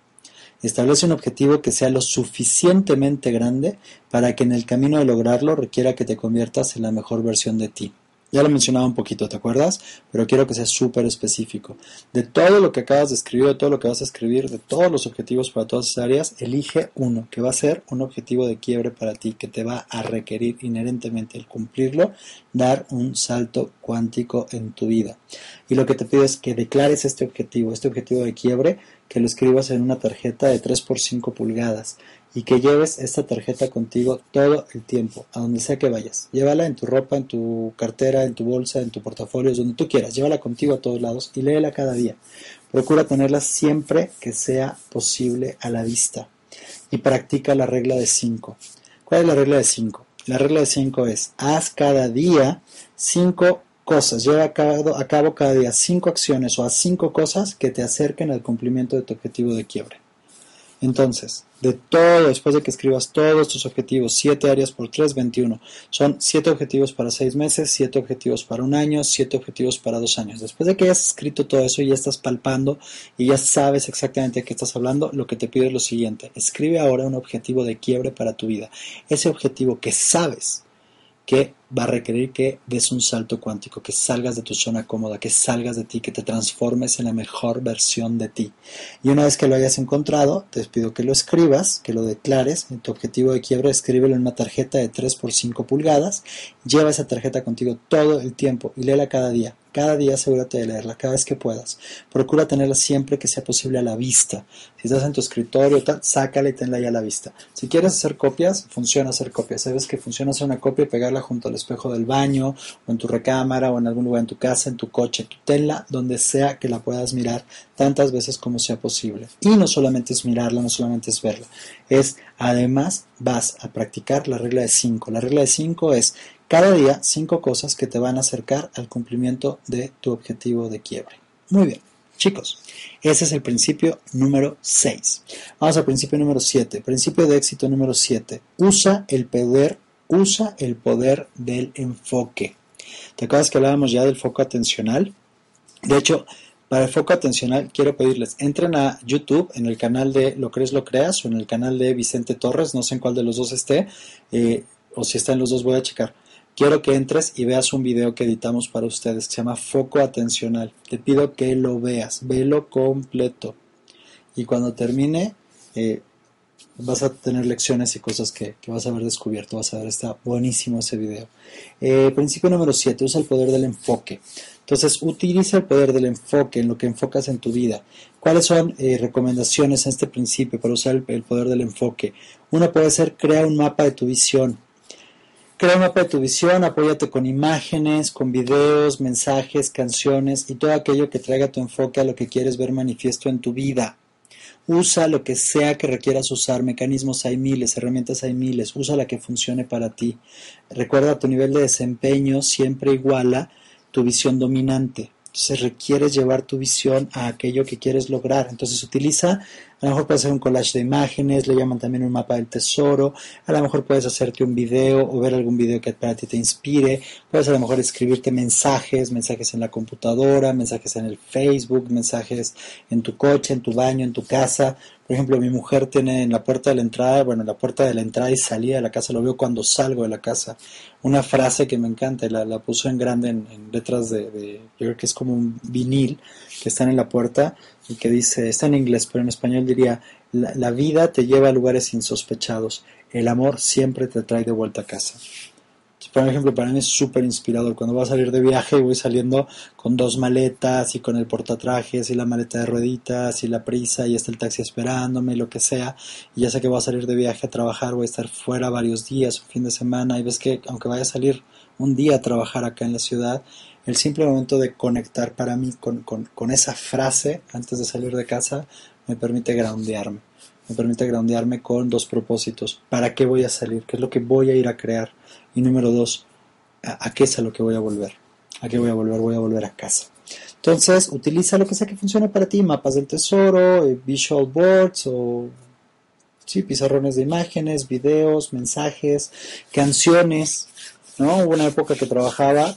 Establece un objetivo que sea lo suficientemente grande para que en el camino de lograrlo requiera que te conviertas en la mejor versión de ti. Ya lo mencionaba un poquito, ¿te acuerdas? Pero quiero que sea súper específico. De todo lo que acabas de escribir, de todo lo que vas a escribir, de todos los objetivos para todas esas áreas, elige uno que va a ser un objetivo de quiebre para ti, que te va a requerir inherentemente el cumplirlo, dar un salto cuántico en tu vida. Y lo que te pido es que declares este objetivo, este objetivo de quiebre, que lo escribas en una tarjeta de 3 por 5 pulgadas y que lleves esta tarjeta contigo todo el tiempo, a donde sea que vayas. Llévala en tu ropa, en tu cartera, en tu bolsa, en tu portafolio, donde tú quieras. Llévala contigo a todos lados y léela cada día. Procura tenerla siempre que sea posible a la vista. Y practica la regla de 5. ¿Cuál es la regla de 5? La regla de 5 es, haz cada día 5 cosas, lleva a cabo, a cabo cada día 5 acciones o a 5 cosas que te acerquen al cumplimiento de tu objetivo de quiebre. Entonces, de todo, después de que escribas todos tus objetivos, 7 áreas por 3, 21. Son 7 objetivos para 6 meses, 7 objetivos para un año, 7 objetivos para 2 años. Después de que hayas escrito todo eso y ya estás palpando y ya sabes exactamente de qué estás hablando, lo que te pido es lo siguiente. Escribe ahora un objetivo de quiebre para tu vida. Ese objetivo que sabes que va a requerir que des un salto cuántico, que salgas de tu zona cómoda, que salgas de ti, que te transformes en la mejor versión de ti. Y una vez que lo hayas encontrado, te pido que lo escribas, que lo declares en tu objetivo de quiebra, escríbelo en una tarjeta de 3 por 5 pulgadas, lleva esa tarjeta contigo todo el tiempo y léela cada día. Cada día asegúrate de leerla, cada vez que puedas. Procura tenerla siempre que sea posible a la vista. Si estás en tu escritorio, tal, sácala y tenla ya a la vista. Si quieres hacer copias, funciona hacer copias. Sabes que funciona hacer una copia y pegarla junto al espejo del baño, o en tu recámara, o en algún lugar en tu casa, en tu coche. Tenla donde sea que la puedas mirar tantas veces como sea posible. Y no solamente es mirarla, no solamente es verla. Es, además, vas a practicar la regla de 5. La regla de 5 es cada día cinco cosas que te van a acercar al cumplimiento de tu objetivo de quiebre. Muy bien, chicos, ese es el principio número 6. Vamos al principio número 7. Principio de éxito número 7. Usa el poder, usa el poder del enfoque. ¿Te acuerdas que hablábamos ya del foco atencional? De hecho, para el foco atencional quiero pedirles, entren a YouTube en el canal de Lo Crees, Lo Creas o en el canal de Vicente Torres, no sé en cuál de los dos esté, eh, o si está en los dos voy a checar quiero que entres y veas un video que editamos para ustedes se llama Foco Atencional. Te pido que lo veas, velo completo. Y cuando termine, eh, vas a tener lecciones y cosas que, vas a haber descubierto. Vas a ver, está buenísimo ese video. Eh, principio número 7, usa el poder del enfoque. Entonces, utiliza el poder del enfoque en lo que enfocas en tu vida. ¿Cuáles son eh, recomendaciones en este principio para usar el, el poder del enfoque? Uno puede ser, crea un mapa de tu visión. Crea un mapa de tu visión, apóyate con imágenes, con videos, mensajes, canciones y todo aquello que traiga tu enfoque a lo que quieres ver manifiesto en tu vida. Usa lo que sea que requieras usar, mecanismos hay miles, herramientas hay miles, usa la que funcione para ti. Recuerda, tu nivel de desempeño siempre iguala tu visión dominante. Entonces requieres llevar tu visión a aquello que quieres lograr. Entonces utiliza, a lo mejor puedes hacer un collage de imágenes, le llaman también un mapa del tesoro, a lo mejor puedes hacerte un video o ver algún video que para ti te inspire, puedes a lo mejor escribirte mensajes, mensajes en la computadora, mensajes en el Facebook, mensajes en tu coche, en tu baño, en tu casa. Por ejemplo, mi mujer tiene en la puerta de la entrada, bueno, en la puerta de la entrada y salida de la casa, lo veo cuando salgo de la casa, una frase que me encanta, la, la puso en grande en, letras de, de, yo creo que es como un vinil que está en la puerta y que dice, está en inglés, pero en español diría, la, la vida te lleva a lugares insospechados, el amor siempre te trae de vuelta a casa por ejemplo, para mí es súper inspirador. Cuando voy a salir de viaje, voy saliendo con dos maletas y con el portatrajes y la maleta de rueditas y la prisa y está el taxi esperándome y lo que sea. Y ya sé que voy a salir de viaje a trabajar, voy a estar fuera varios días, un fin de semana. Y ves que, aunque vaya a salir un día a trabajar acá en la ciudad, el simple momento de conectar para mí con, con, con esa frase antes de salir de casa me permite groundearme. Me permite groundearme con dos propósitos. ¿Para qué voy a salir? ¿Qué es lo que voy a ir a crear? Y número dos, ¿a, qué es a lo que voy a volver? ¿A qué voy a volver? Voy a volver a casa. Entonces, utiliza lo que sea que funcione para ti, mapas del tesoro, eh, visual boards o sí, pizarrones de imágenes, videos, mensajes, canciones, ¿no? Hubo una época que trabajaba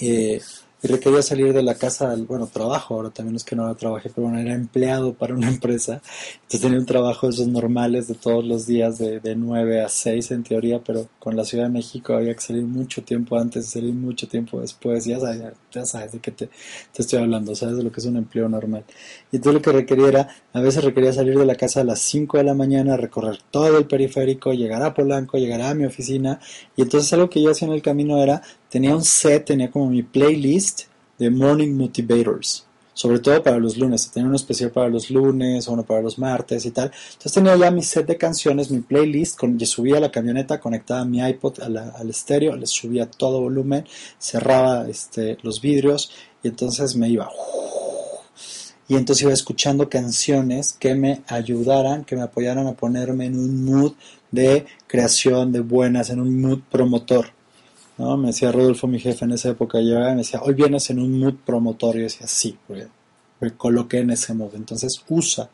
eh, y requería salir de la casa, bueno, trabajo, ahora también es que no trabajé, pero bueno, era empleado para una empresa, entonces tenía un trabajo de esos normales de todos los días, de, de 9 a 6 en teoría, pero con la Ciudad de México había que salir mucho tiempo antes, salir mucho tiempo después, ya sabes, sabes de qué te, te estoy hablando, sabes de lo que es un empleo normal. Y entonces lo que requería era, a veces requería salir de la casa a las 5 de la mañana, recorrer todo el periférico, llegar a Polanco, llegar a mi oficina, y entonces algo que yo hacía en el camino era tenía un set, tenía como mi playlist de Morning Motivators, sobre todo para los lunes, tenía uno especial para los lunes, uno para los martes y tal. Entonces tenía ya mi set de canciones, mi playlist, con, yo subía la camioneta, conectaba mi iPod al estéreo, le subía todo volumen, cerraba este, los vidrios y entonces me iba y entonces iba escuchando canciones que me ayudaran, que me apoyaran a ponerme en un mood de creación de buenas, en un mood promotor. ¿No? Me decía Rodolfo, mi jefe en esa época, llegaba y me decía, hoy vienes en un mood promotorio. Y decía, sí, me coloqué en ese mood. Entonces usa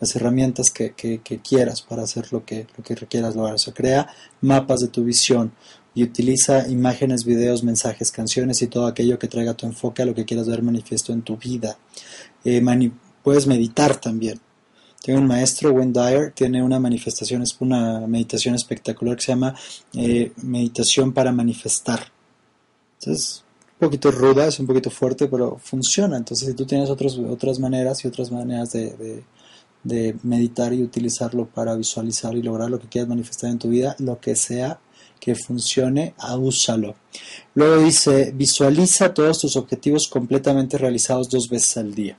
las herramientas que, que, quieras para hacer lo que, lo que requieras lograr. O sea, crea mapas de tu visión y utiliza imágenes, videos, mensajes, canciones y todo aquello que traiga tu enfoque a lo que quieras ver manifiesto en tu vida. Eh, puedes meditar también. Tengo un maestro, Wayne Dyer, tiene una manifestación, es una meditación espectacular que se llama eh, Meditación para Manifestar. Entonces, un poquito ruda, es un poquito fuerte, pero funciona. Entonces, si tú tienes otros, otras maneras y otras maneras de, de meditar y utilizarlo para visualizar y lograr lo que quieras manifestar en tu vida, lo que sea que funcione, úsalo. Luego dice, visualiza todos tus objetivos completamente realizados dos veces al día.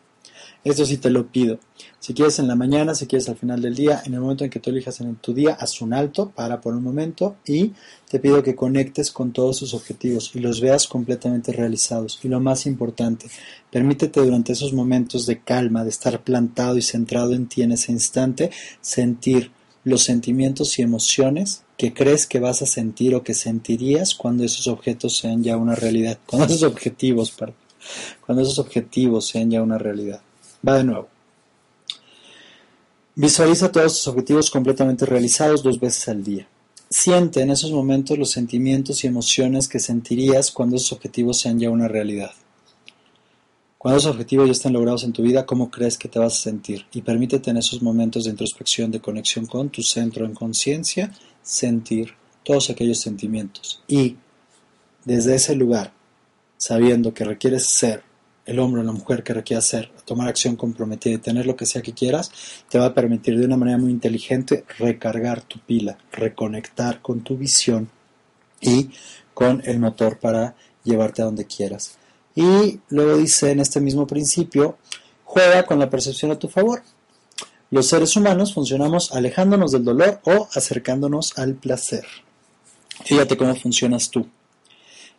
Esto sí te lo pido. Si quieres en la mañana, si quieres al final del día, en el momento en que tú elijas en tu día, haz un alto, para por un momento y te pido que conectes con todos tus objetivos y los veas completamente realizados. Y lo más importante, permítete durante esos momentos de calma, de estar plantado y centrado en ti en ese instante, sentir los sentimientos y emociones que crees que vas a sentir o que sentirías cuando esos objetos sean ya una realidad, cuando esos objetivos, cuando esos objetivos sean ya una realidad. Va de nuevo. Visualiza todos tus objetivos completamente realizados dos veces al día. Siente en esos momentos los sentimientos y emociones que sentirías cuando esos objetivos sean ya una realidad. Cuando esos objetivos ya estén logrados en tu vida, ¿cómo crees que te vas a sentir? Y permítete en esos momentos de introspección, de conexión con tu centro en conciencia, sentir todos aquellos sentimientos. Y desde ese lugar, sabiendo que requieres ser el hombre o la mujer que requiera ser, tomar acción comprometida y tener lo que sea que quieras, te va a permitir de una manera muy inteligente recargar tu pila, reconectar con tu visión y con el motor para llevarte a donde quieras. Y luego dice en este mismo principio, juega con la percepción a tu favor. Los seres humanos funcionamos alejándonos del dolor o acercándonos al placer. Fíjate cómo funcionas tú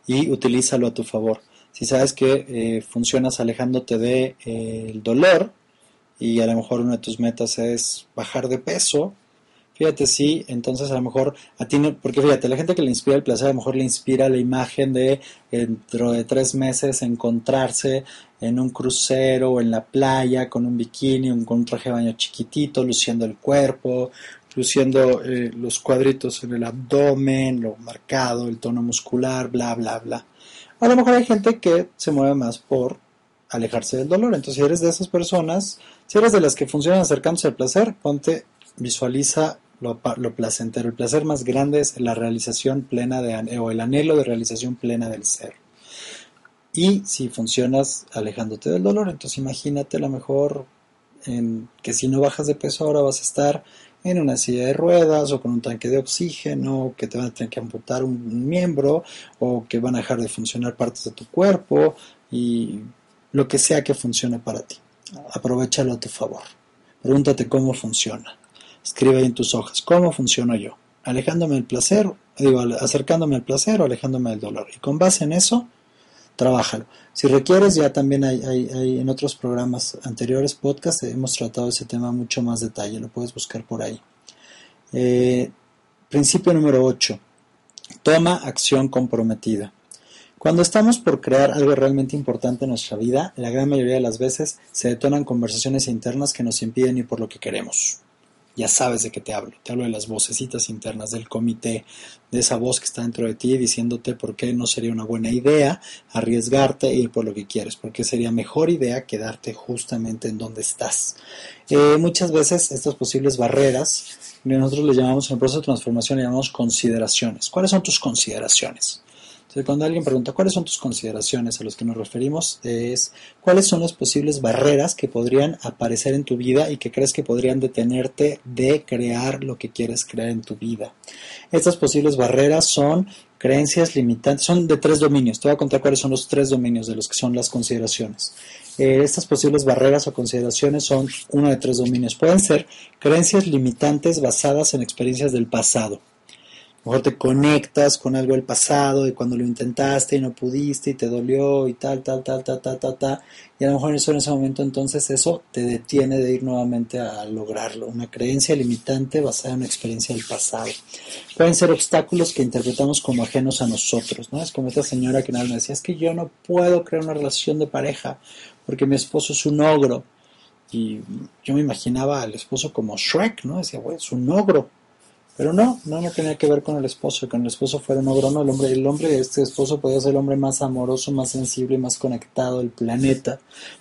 y utilízalo a tu favor. Si sabes que eh, funcionas alejándote del de, eh, dolor y a lo mejor una de tus metas es bajar de peso, Fíjate, sí, entonces a lo mejor a ti, no, porque fíjate, la gente que le inspira el placer, a lo mejor le inspira la imagen de dentro de tres meses encontrarse en un crucero o en la playa con un bikini, con un traje de baño chiquitito, luciendo el cuerpo, luciendo eh, los cuadritos en el abdomen, lo marcado, el tono muscular, bla, bla, bla. A lo mejor hay gente que se mueve más por alejarse del dolor. Entonces, si eres de esas personas, si eres de las que funcionan acercándose al placer, ponte, visualiza lo, placentero. El placer más grande es la realización plena de, o el anhelo de realización plena del ser. Y si funcionas alejándote del dolor, entonces imagínate a lo mejor en, que si no bajas de peso ahora vas a estar en una silla de ruedas o con un tanque de oxígeno, que te van a tener que amputar un miembro o que van a dejar de funcionar partes de tu cuerpo y lo que sea que funcione para ti. Aprovechalo a tu favor. Pregúntate cómo funciona. Escribe ahí en tus hojas, ¿cómo funciono yo? Alejándome del placer, digo, acercándome al placer o alejándome del dolor. Y con base en eso, trabájalo. Si requieres, ya también hay, en otros programas anteriores, podcast, hemos tratado ese tema mucho más detalle, lo puedes buscar por ahí. Eh, principio número 8. Toma acción comprometida. Cuando estamos por crear algo realmente importante en nuestra vida, la gran mayoría de las veces se detonan conversaciones internas que nos impiden ir por lo que queremos ya sabes de qué te hablo. Te hablo de las vocecitas internas del comité, de esa voz que está dentro de ti diciéndote por qué no sería una buena idea arriesgarte e ir por lo que quieres, porque sería mejor idea quedarte justamente en donde estás. Eh, muchas veces estas posibles barreras, nosotros le llamamos en el proceso de transformación, le llamamos consideraciones. ¿Cuáles son tus consideraciones? Cuando alguien pregunta cuáles son tus consideraciones a los que nos referimos, es cuáles son las posibles barreras que podrían aparecer en tu vida y que crees que podrían detenerte de crear lo que quieres crear en tu vida. Estas posibles barreras son creencias limitantes, son de tres dominios. Te voy a contar cuáles son los tres dominios de los que son las consideraciones. Eh, estas posibles barreras o consideraciones son uno de tres dominios. Pueden ser creencias limitantes basadas en experiencias del pasado mejor te conectas con algo del pasado, de cuando lo intentaste y no pudiste y te dolió y tal, tal, tal, tal, tal, tal, tal. Y a lo mejor eso en ese momento entonces eso te detiene de ir nuevamente a lograrlo. Una creencia limitante basada en una experiencia del pasado. Pueden ser obstáculos que interpretamos como ajenos a nosotros, ¿no? Es como esta señora que nada me decía, es que yo no puedo crear una relación de pareja porque mi esposo es un ogro. Y yo me imaginaba al esposo como Shrek, ¿no? Decía, güey, es un ogro pero no, no, no tenía que ver con el esposo, que el esposo fuera un ogro, el hombre, el hombre, este esposo podía ser el hombre más amoroso, más sensible, más conectado del planeta.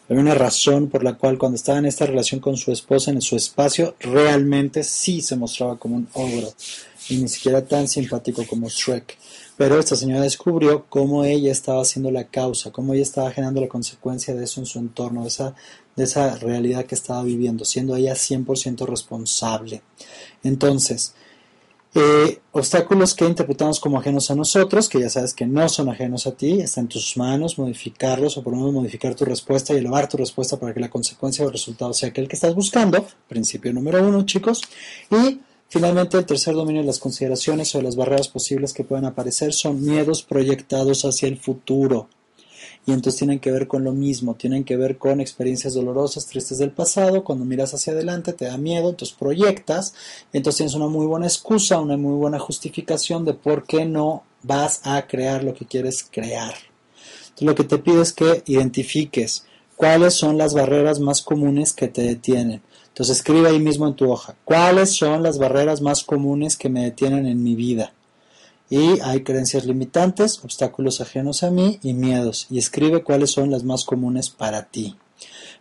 Había una razón por la cual cuando estaba en esta relación con su esposa, en su espacio, realmente sí se mostraba como un ogro, y ni siquiera tan simpático como Shrek. Pero esta señora descubrió cómo ella estaba haciendo la causa, cómo ella estaba generando la consecuencia de eso en su entorno, de esa, de esa realidad que estaba viviendo, siendo ella 100% responsable. Entonces, eh, obstáculos que interpretamos como ajenos a nosotros, que ya sabes que no son ajenos a ti, está en tus manos modificarlos o por lo menos modificar tu respuesta y elevar tu respuesta para que la consecuencia o el resultado sea aquel que estás buscando. Principio número uno, chicos. Y finalmente el tercer dominio de las consideraciones o las barreras posibles que pueden aparecer son miedos proyectados hacia el futuro y entonces tienen que ver con lo mismo, tienen que ver con experiencias dolorosas, tristes del pasado, cuando miras hacia adelante te da miedo, entonces proyectas, entonces tienes una muy buena excusa, una muy buena justificación de por qué no vas a crear lo que quieres crear. Entonces lo que te pido es que identifiques cuáles son las barreras más comunes que te detienen. Entonces escribe ahí mismo en tu hoja, cuáles son las barreras más comunes que me detienen en mi vida y hay creencias limitantes, obstáculos ajenos a mí y miedos. Y escribe cuáles son las más comunes para ti.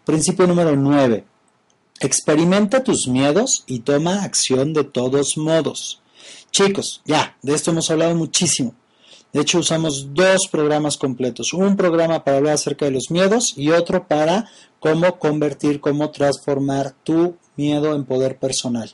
Principio número 9. Experimenta tus miedos y toma acción de todos modos. Chicos, ya, de esto hemos hablado muchísimo. De hecho, usamos dos programas completos. Un programa para hablar acerca de los miedos y otro para cómo convertir, cómo transformar tu miedo en poder personal.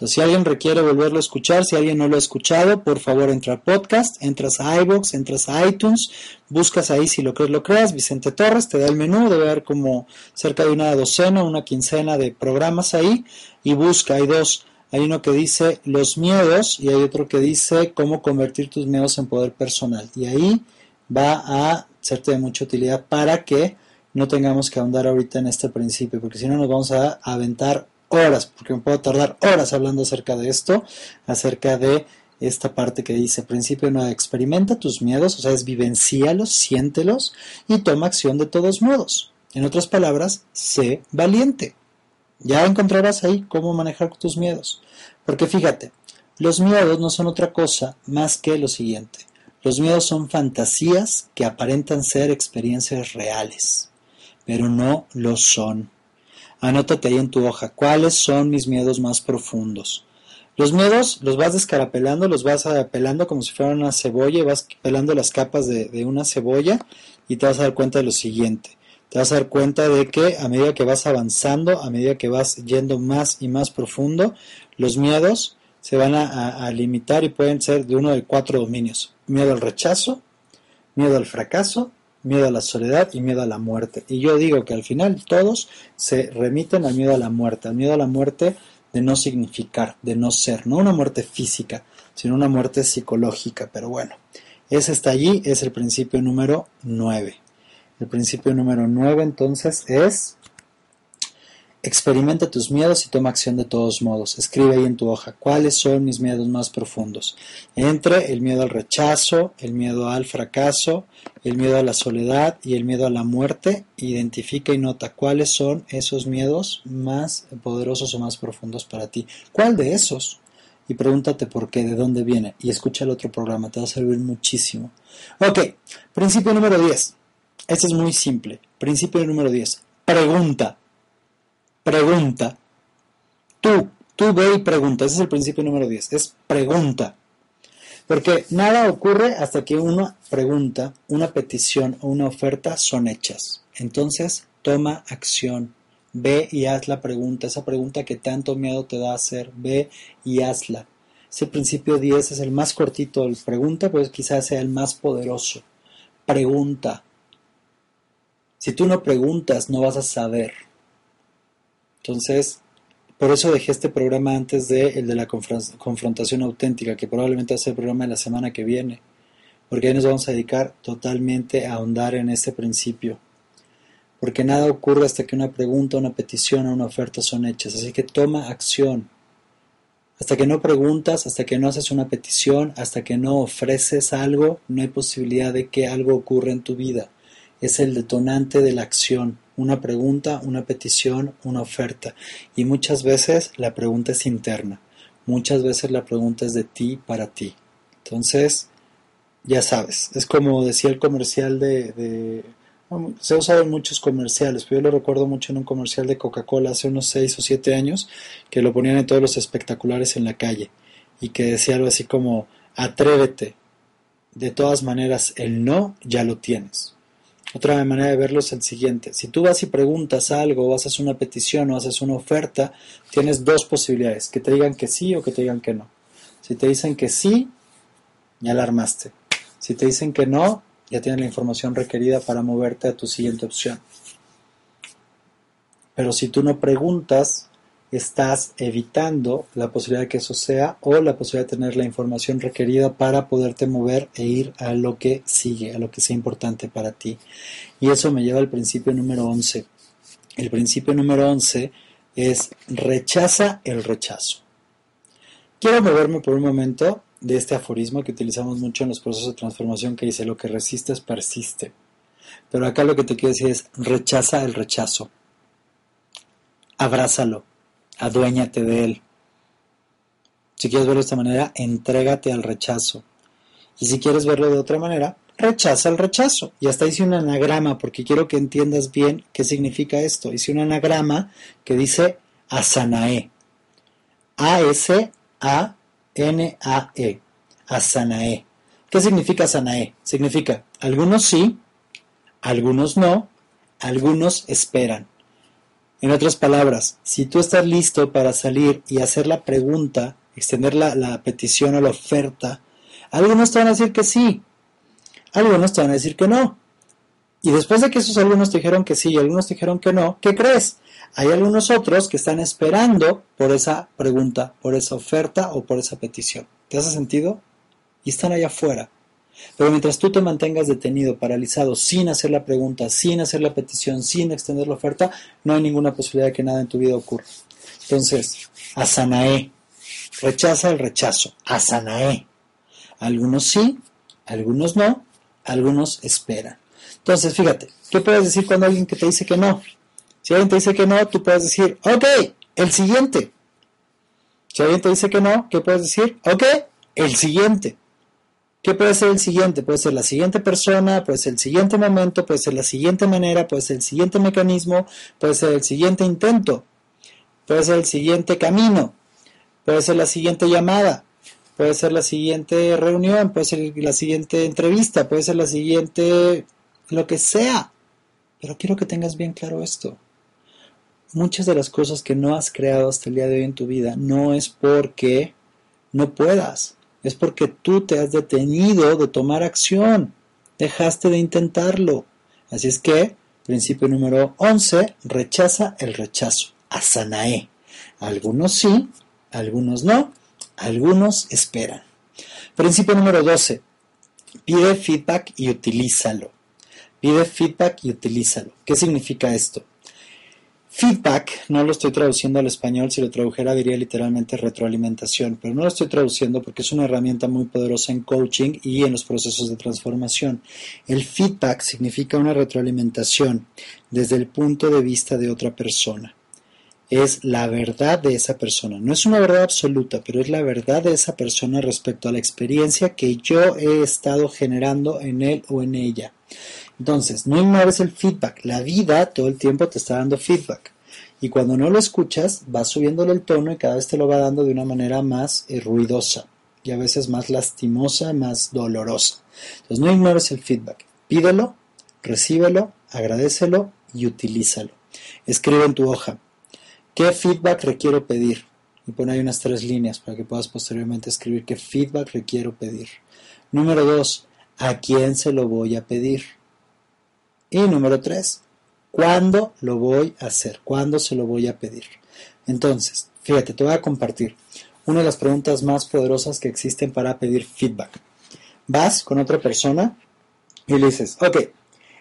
Entonces, si alguien requiere volverlo a escuchar, si alguien no lo ha escuchado, por favor entra a podcast, entras a iBox, entras a iTunes, buscas ahí si lo crees, lo creas, Vicente Torres, te da el menú, debe haber como cerca de una docena, una quincena de programas ahí, y busca, hay dos, hay uno que dice los miedos y hay otro que dice cómo convertir tus miedos en poder personal. Y ahí va a serte de mucha utilidad para que no tengamos que ahondar ahorita en este principio, porque si no nos vamos a aventar horas, porque me puedo tardar horas hablando acerca de esto, acerca de esta parte que dice, principio no experimenta tus miedos, o sea, es vivencialos, siéntelos y toma acción de todos modos. En otras palabras, sé valiente. Ya encontrarás ahí cómo manejar tus miedos. Porque fíjate, los miedos no son otra cosa más que lo siguiente. Los miedos son fantasías que aparentan ser experiencias reales, pero no lo son. Anótate ahí en tu hoja cuáles son mis miedos más profundos. Los miedos los vas descarapelando, los vas pelando como si fuera una cebolla, vas pelando las capas de una cebolla y te vas a dar cuenta de lo siguiente te vas a dar cuenta de que a medida que vas avanzando, a medida que vas yendo más y más profundo, los miedos se van a, limitar y pueden ser de uno de cuatro dominios. Miedo al rechazo, miedo al fracaso, miedo a la soledad y miedo a la muerte. Y yo digo que al final todos se remiten al miedo a la muerte, al miedo a la muerte de no significar, de no ser, no una muerte física, sino una muerte psicológica. Pero bueno, ese está allí, es el principio número 9. El principio número 9 entonces es experimenta tus miedos y toma acción de todos modos. Escribe ahí en tu hoja cuáles son mis miedos más profundos. Entre el miedo al rechazo, el miedo al fracaso, el miedo a la soledad y el miedo a la muerte. Identifica y nota cuáles son esos miedos más poderosos o más profundos para ti. ¿Cuál de esos? Y pregúntate por qué, de dónde viene. Y escucha el otro programa, te va a servir muchísimo. Ok, principio número 10. Este es muy simple. Principio número 10. Pregunta. Pregunta. Tú, tú ve y pregunta. Ese es el principio número 10. Es pregunta. Porque nada ocurre hasta que una pregunta, una petición o una oferta son hechas. Entonces, toma acción. Ve y haz la pregunta. Esa pregunta que tanto miedo te da hacer. Ve y hazla. Ese principio 10 es el más cortito. El pregunta, pues quizás sea el más poderoso. Pregunta. Si tú no preguntas, no vas a saber. Entonces, por eso dejé este programa antes de el de la confrontación auténtica, que probablemente va a ser el programa de la semana que viene, porque ahí nos vamos a dedicar totalmente a ahondar en este principio. Porque nada ocurre hasta que una pregunta, una petición o una oferta son hechas. Así que toma acción. Hasta que no preguntas, hasta que no haces una petición, hasta que no ofreces algo, no hay posibilidad de que algo ocurra en tu vida es el detonante de la acción, una pregunta, una petición, una oferta. Y muchas veces la pregunta es interna, muchas veces la pregunta es de ti para ti. Entonces, ya sabes, es como decía el comercial de... se ha usado en muchos comerciales, pero yo lo recuerdo mucho en un comercial de Coca-Cola hace unos 6 o 7 años, que lo ponían en todos los espectaculares en la calle, y que decía algo así como, atrévete, de todas maneras el no ya lo tienes. Otra manera de verlo es el siguiente. Si tú vas y preguntas algo, o haces una petición o haces una oferta, tienes dos posibilidades, que te digan que sí o que te digan que no. Si te dicen que sí, ya la armaste. Si te dicen que no, ya tienes la información requerida para moverte a tu siguiente opción. Pero si tú no preguntas, estás evitando la posibilidad de que eso sea o la posibilidad de tener la información requerida para poderte mover e ir a lo que sigue, a lo que sea importante para ti. Y eso me lleva al principio número 11. El principio número 11 es rechaza el rechazo. Quiero moverme por un momento de este aforismo que utilizamos mucho en los procesos de transformación que dice lo que resistes persiste. Pero acá lo que te quiero decir es rechaza el rechazo. Abrázalo aduéñate de él. Si quieres verlo de esta manera, entrégate al rechazo. Y si quieres verlo de otra manera, rechaza el rechazo. Y hasta hice un anagrama porque quiero que entiendas bien qué significa esto. Hice un anagrama que dice Asanae. A-S-A-N-A-E. Asanae. ¿Qué significa Asanae? Significa algunos sí, algunos no, algunos esperan. En otras palabras, si tú estás listo para salir y hacer la pregunta, extender la, petición o la oferta, algunos te van a decir que sí, algunos te van a decir que no. Y después de que esos algunos te dijeron que sí y algunos te dijeron que no, ¿qué crees? Hay algunos otros que están esperando por esa pregunta, por esa oferta o por esa petición. ¿Te hace sentido? Y están allá afuera. Pero mientras tú te mantengas detenido, paralizado, sin hacer la pregunta, sin hacer la petición, sin extender la oferta, no hay ninguna posibilidad de que nada en tu vida ocurra. Entonces, asanae, rechaza el rechazo, asanae. Algunos sí, algunos no, algunos esperan. Entonces, fíjate, ¿qué puedes decir cuando alguien que te dice que no? Si alguien te dice que no, tú puedes decir, ok, el siguiente. Si alguien te dice que no, ¿qué puedes decir? Ok, el siguiente. ¿Qué puede ser el siguiente? Puede ser la siguiente persona, puede ser el siguiente momento, puede ser la siguiente manera, puede ser el siguiente mecanismo, puede ser el siguiente intento, puede ser el siguiente camino, puede ser la siguiente llamada, puede ser la siguiente reunión, puede ser la siguiente entrevista, puede ser la siguiente lo que sea. Pero quiero que tengas bien claro esto. Muchas de las cosas que no has creado hasta el día de hoy en tu vida no es porque no puedas, es porque tú te has detenido de tomar acción, dejaste de intentarlo. Así es que, principio número 11, rechaza el rechazo, asanae. Algunos sí, algunos no, algunos esperan. Principio número 12, pide feedback y utilízalo. Pide feedback y utilízalo. ¿Qué significa esto? Feedback, no lo estoy traduciendo al español, si lo tradujera diría literalmente retroalimentación, pero no lo estoy traduciendo porque es una herramienta muy poderosa en coaching y en los procesos de transformación. El feedback significa una retroalimentación desde el punto de vista de otra persona. Es la verdad de esa persona. No es una verdad absoluta, pero es la verdad de esa persona respecto a la experiencia que yo he estado generando en él o en ella. Entonces, no ignores el feedback. La vida todo el tiempo te está dando feedback. Y cuando no lo escuchas, vas subiéndole el tono y cada vez te lo va dando de una manera más eh, ruidosa y a veces más lastimosa, más dolorosa. Entonces, no ignores el feedback. Pídelo, recíbelo, agradecelo y utilízalo. Escribe en tu hoja. ¿Qué feedback requiero pedir? Y pon ahí unas tres líneas para que puedas posteriormente escribir qué feedback requiero pedir. Número dos, ¿a quién se lo voy a pedir? Y número tres, ¿cuándo lo voy a hacer? ¿Cuándo se lo voy a pedir? Entonces, fíjate, te voy a compartir una de las preguntas más poderosas que existen para pedir feedback. Vas con otra persona y le dices, ok,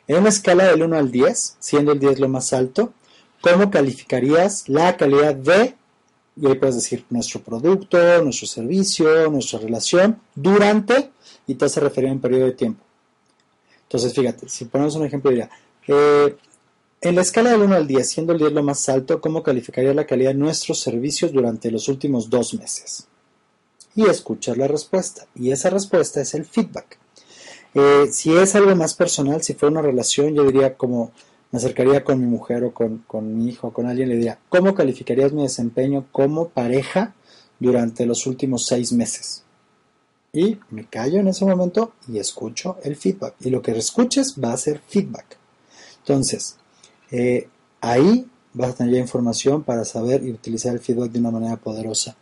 en una escala del 1 al 10, siendo el 10 lo más alto, ¿cómo calificarías la calidad de, y ahí puedes decir, nuestro producto, nuestro servicio, nuestra relación, durante, y te hace referir a un periodo de tiempo? Entonces, fíjate, si ponemos un ejemplo, diría, eh, en la escala del 1 al 10, siendo el 10 lo más alto, ¿cómo calificaría la calidad de nuestros servicios durante los últimos dos meses? Y escuchar la respuesta. Y esa respuesta es el feedback. Eh, si es algo más personal, si fuera una relación, yo diría como me acercaría con mi mujer o con, con mi hijo o con alguien, le diría, ¿cómo calificarías mi desempeño como pareja durante los últimos seis meses? Y me callo en ese momento y escucho el feedback. Y lo que escuches va a ser feedback. Entonces, eh, ahí vas a tener ya información para saber y utilizar el feedback de una manera poderosa.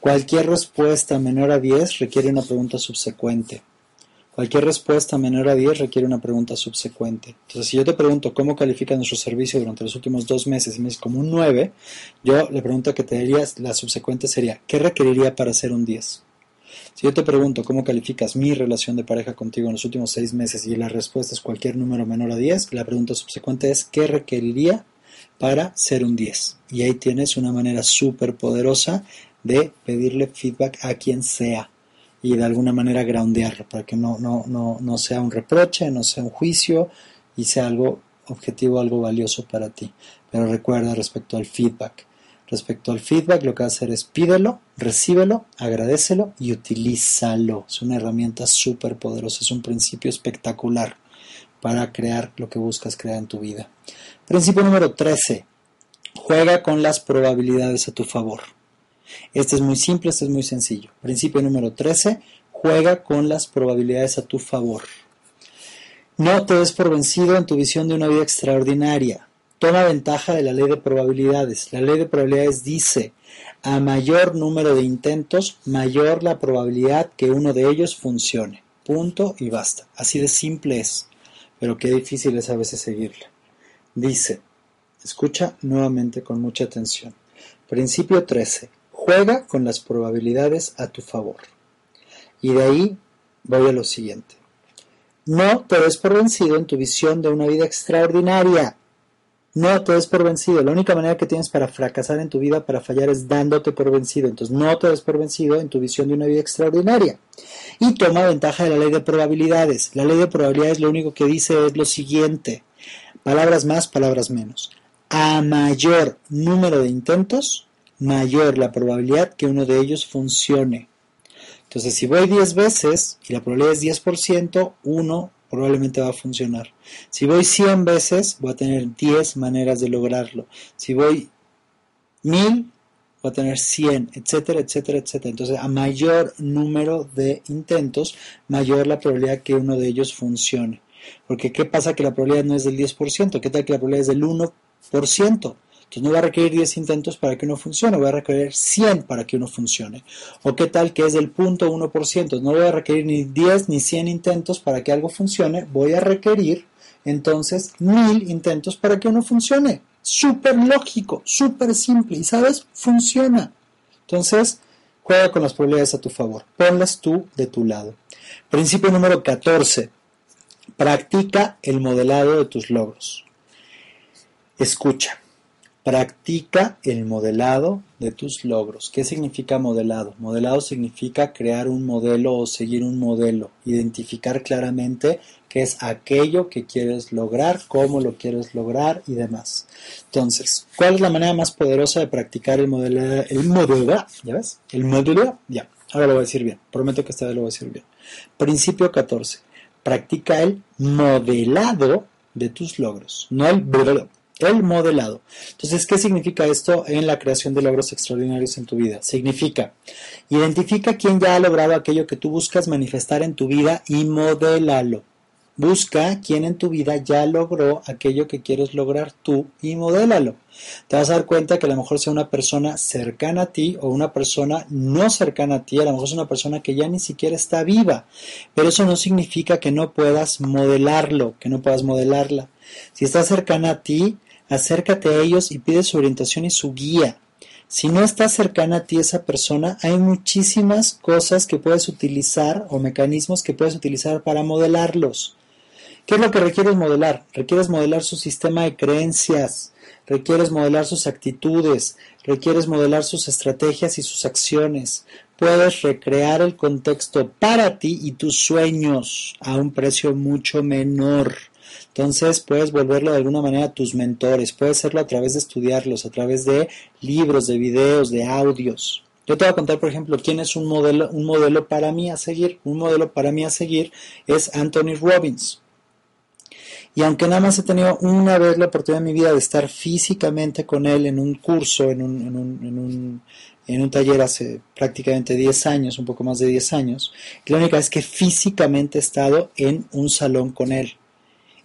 Cualquier respuesta menor a 10 requiere una pregunta subsecuente. Cualquier respuesta menor a 10 requiere una pregunta subsecuente. Entonces, si yo te pregunto cómo califica nuestro servicio durante los últimos dos meses y me dices como un 9, yo la pregunta que te diría, la subsecuente sería, ¿qué requeriría para ser un 10? Si yo te pregunto cómo calificas mi relación de pareja contigo en los últimos seis meses y la respuesta es cualquier número menor a 10, la pregunta subsecuente es ¿qué requeriría para ser un 10? Y ahí tienes una manera súper poderosa de pedirle feedback a quien sea y de alguna manera groundearlo para que no, no, no, no sea un reproche, no sea un juicio y sea algo objetivo, algo valioso para ti. Pero recuerda respecto al feedback, Respecto al feedback, lo que va a hacer es pídelo, recíbelo, agradecelo y utilízalo. Es una herramienta súper poderosa, es un principio espectacular para crear lo que buscas crear en tu vida. Principio número 13. Juega con las probabilidades a tu favor. Este es muy simple, este es muy sencillo. Principio número 13. Juega con las probabilidades a tu favor. No te des por vencido en tu visión de una vida extraordinaria toma ventaja de la ley de probabilidades. La ley de probabilidades dice, a mayor número de intentos, mayor la probabilidad que uno de ellos funcione. Punto y basta. Así de simple es, pero qué difícil es a veces seguirla. Dice, escucha nuevamente con mucha atención. Principio 13. Juega con las probabilidades a tu favor. Y de ahí voy a lo siguiente. No te des por vencido en tu visión de una vida extraordinaria No te des por vencido. La única manera que tienes para fracasar en tu vida, para fallar, es dándote por vencido. Entonces no te des por vencido en tu visión de una vida extraordinaria. Y toma ventaja de la ley de probabilidades. La ley de probabilidades lo único que dice es lo siguiente. Palabras más, palabras menos. A mayor número de intentos, mayor la probabilidad que uno de ellos funcione. Entonces, si voy 10 veces y la probabilidad es 10%, uno probablemente va a funcionar. Si voy 100 veces, voy a tener 10 maneras de lograrlo. Si voy 1000, voy a tener 100, etcétera, etcétera, etcétera. Entonces, a mayor número de intentos, mayor la probabilidad que uno de ellos funcione. Porque, ¿qué pasa que la probabilidad no es del 10%? ¿Qué tal que la probabilidad es del 1%? Entonces no va a requerir 10 intentos para que uno funcione, va a requerir 100 para que uno funcione. O qué tal que es del punto 1%, no voy a requerir ni 10 ni 100 intentos para que algo funcione, voy a requerir entonces 1000 intentos para que uno funcione. Súper lógico, súper simple y sabes, funciona. Entonces, juega con las probabilidades a tu favor, ponlas tú de tu lado. Principio número 14. Practica el modelado de tus logros. Escucha. Practica el modelado de tus logros. ¿Qué significa modelado? Modelado significa crear un modelo o seguir un modelo, identificar claramente qué es aquello que quieres lograr, cómo lo quieres lograr y demás. Entonces, ¿cuál es la manera más poderosa de practicar el modelo? El modelo, ¿ya ves? El modelo, ya. Ahora lo voy a decir bien. Prometo que esta vez lo voy a decir bien. Principio 14. Practica el modelado de tus logros, no el el modelado. Entonces, ¿qué significa esto en la creación de logros extraordinarios en tu vida? Significa, identifica quién ya ha logrado aquello que tú buscas manifestar en tu vida y modélalo. Busca quién en tu vida ya logró aquello que quieres lograr tú y modélalo. Te vas a dar cuenta que a lo mejor sea una persona cercana a ti o una persona no cercana a ti, a lo mejor es una persona que ya ni siquiera está viva, pero eso no significa que no puedas modelarlo, que no puedas modelarla. Si está cercana a ti, acércate a ellos y pide su orientación y su guía. Si no está cercana a ti esa persona, hay muchísimas cosas que puedes utilizar o mecanismos que puedes utilizar para modelarlos. ¿Qué es lo que requieres modelar? Requieres modelar su sistema de creencias, requieres modelar sus actitudes, requieres modelar sus estrategias y sus acciones. Puedes recrear el contexto para ti y tus sueños a un precio mucho menor. Entonces puedes volverlo de alguna manera a tus mentores, puedes hacerlo a través de estudiarlos, a través de libros, de videos, de audios. Yo te voy a contar, por ejemplo, quién es un modelo, un modelo para mí a seguir. Un modelo para mí a seguir es Anthony Robbins. Y aunque nada más he tenido una vez la oportunidad en mi vida de estar físicamente con él en un curso, en un, en un, en un, en un taller hace prácticamente 10 años, un poco más de 10 años, la única vez que físicamente he estado en un salón con él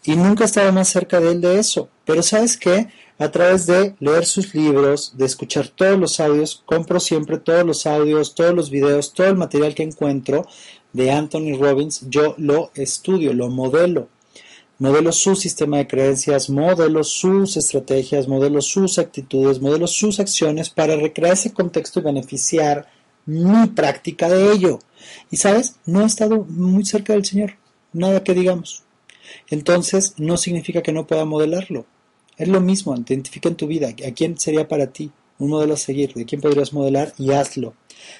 y nunca estaba más cerca de él de eso. Pero sabes qué? A través de leer sus libros, de escuchar todos los audios, compro siempre todos los audios, todos los videos, todo el material que encuentro de Anthony Robbins, yo lo estudio, lo modelo. Modelo su sistema de creencias, modelo sus estrategias, modelo sus actitudes, modelo sus acciones para recrear ese contexto y beneficiar mi práctica de ello. Y sabes, no he estado muy cerca del Señor, nada que digamos entonces no significa que no pueda modelarlo. Es lo mismo, identifica en tu vida a quién sería para ti un modelo a seguir, de quién podrías modelar y hazlo.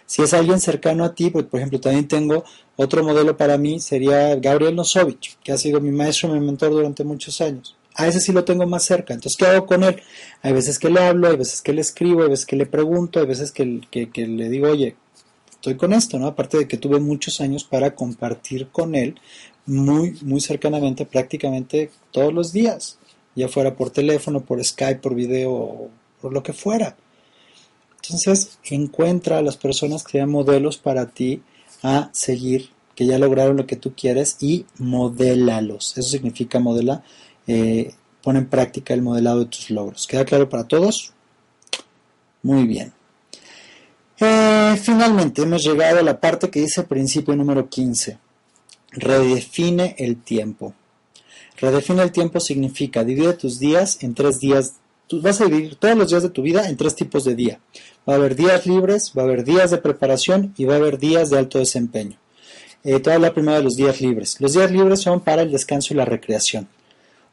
Si es alguien cercano a ti, pues, por ejemplo, también tengo otro modelo para mí, sería Gabriel Nosovich, que ha sido mi maestro, mi mentor durante muchos años. A ese sí lo tengo más cerca. Entonces, ¿qué hago con él? Hay veces que le hablo, hay veces que le escribo, hay veces que le pregunto, hay veces que, que le digo, oye, estoy con esto, ¿no? Aparte de que tuve muchos años para compartir con él muy, muy cercanamente, prácticamente todos los días, ya fuera por teléfono, por Skype, por video o por lo que fuera. Entonces, encuentra a las personas que sean modelos para ti a seguir, que ya lograron lo que tú quieres y modélalos. Eso significa modela, eh, pon en práctica el modelado de tus logros. ¿Queda claro para todos? Muy bien. Eh, finalmente hemos llegado a la parte que dice principio número 15 redefine el tiempo. Redefine el tiempo significa divide tus días en tres días. Tú vas a dividir todos los días de tu vida en tres tipos de día. Va a haber días libres, va a haber días de preparación y va a haber días de alto desempeño. Eh, te voy a primero de los días libres. Los días libres son para el descanso y la recreación.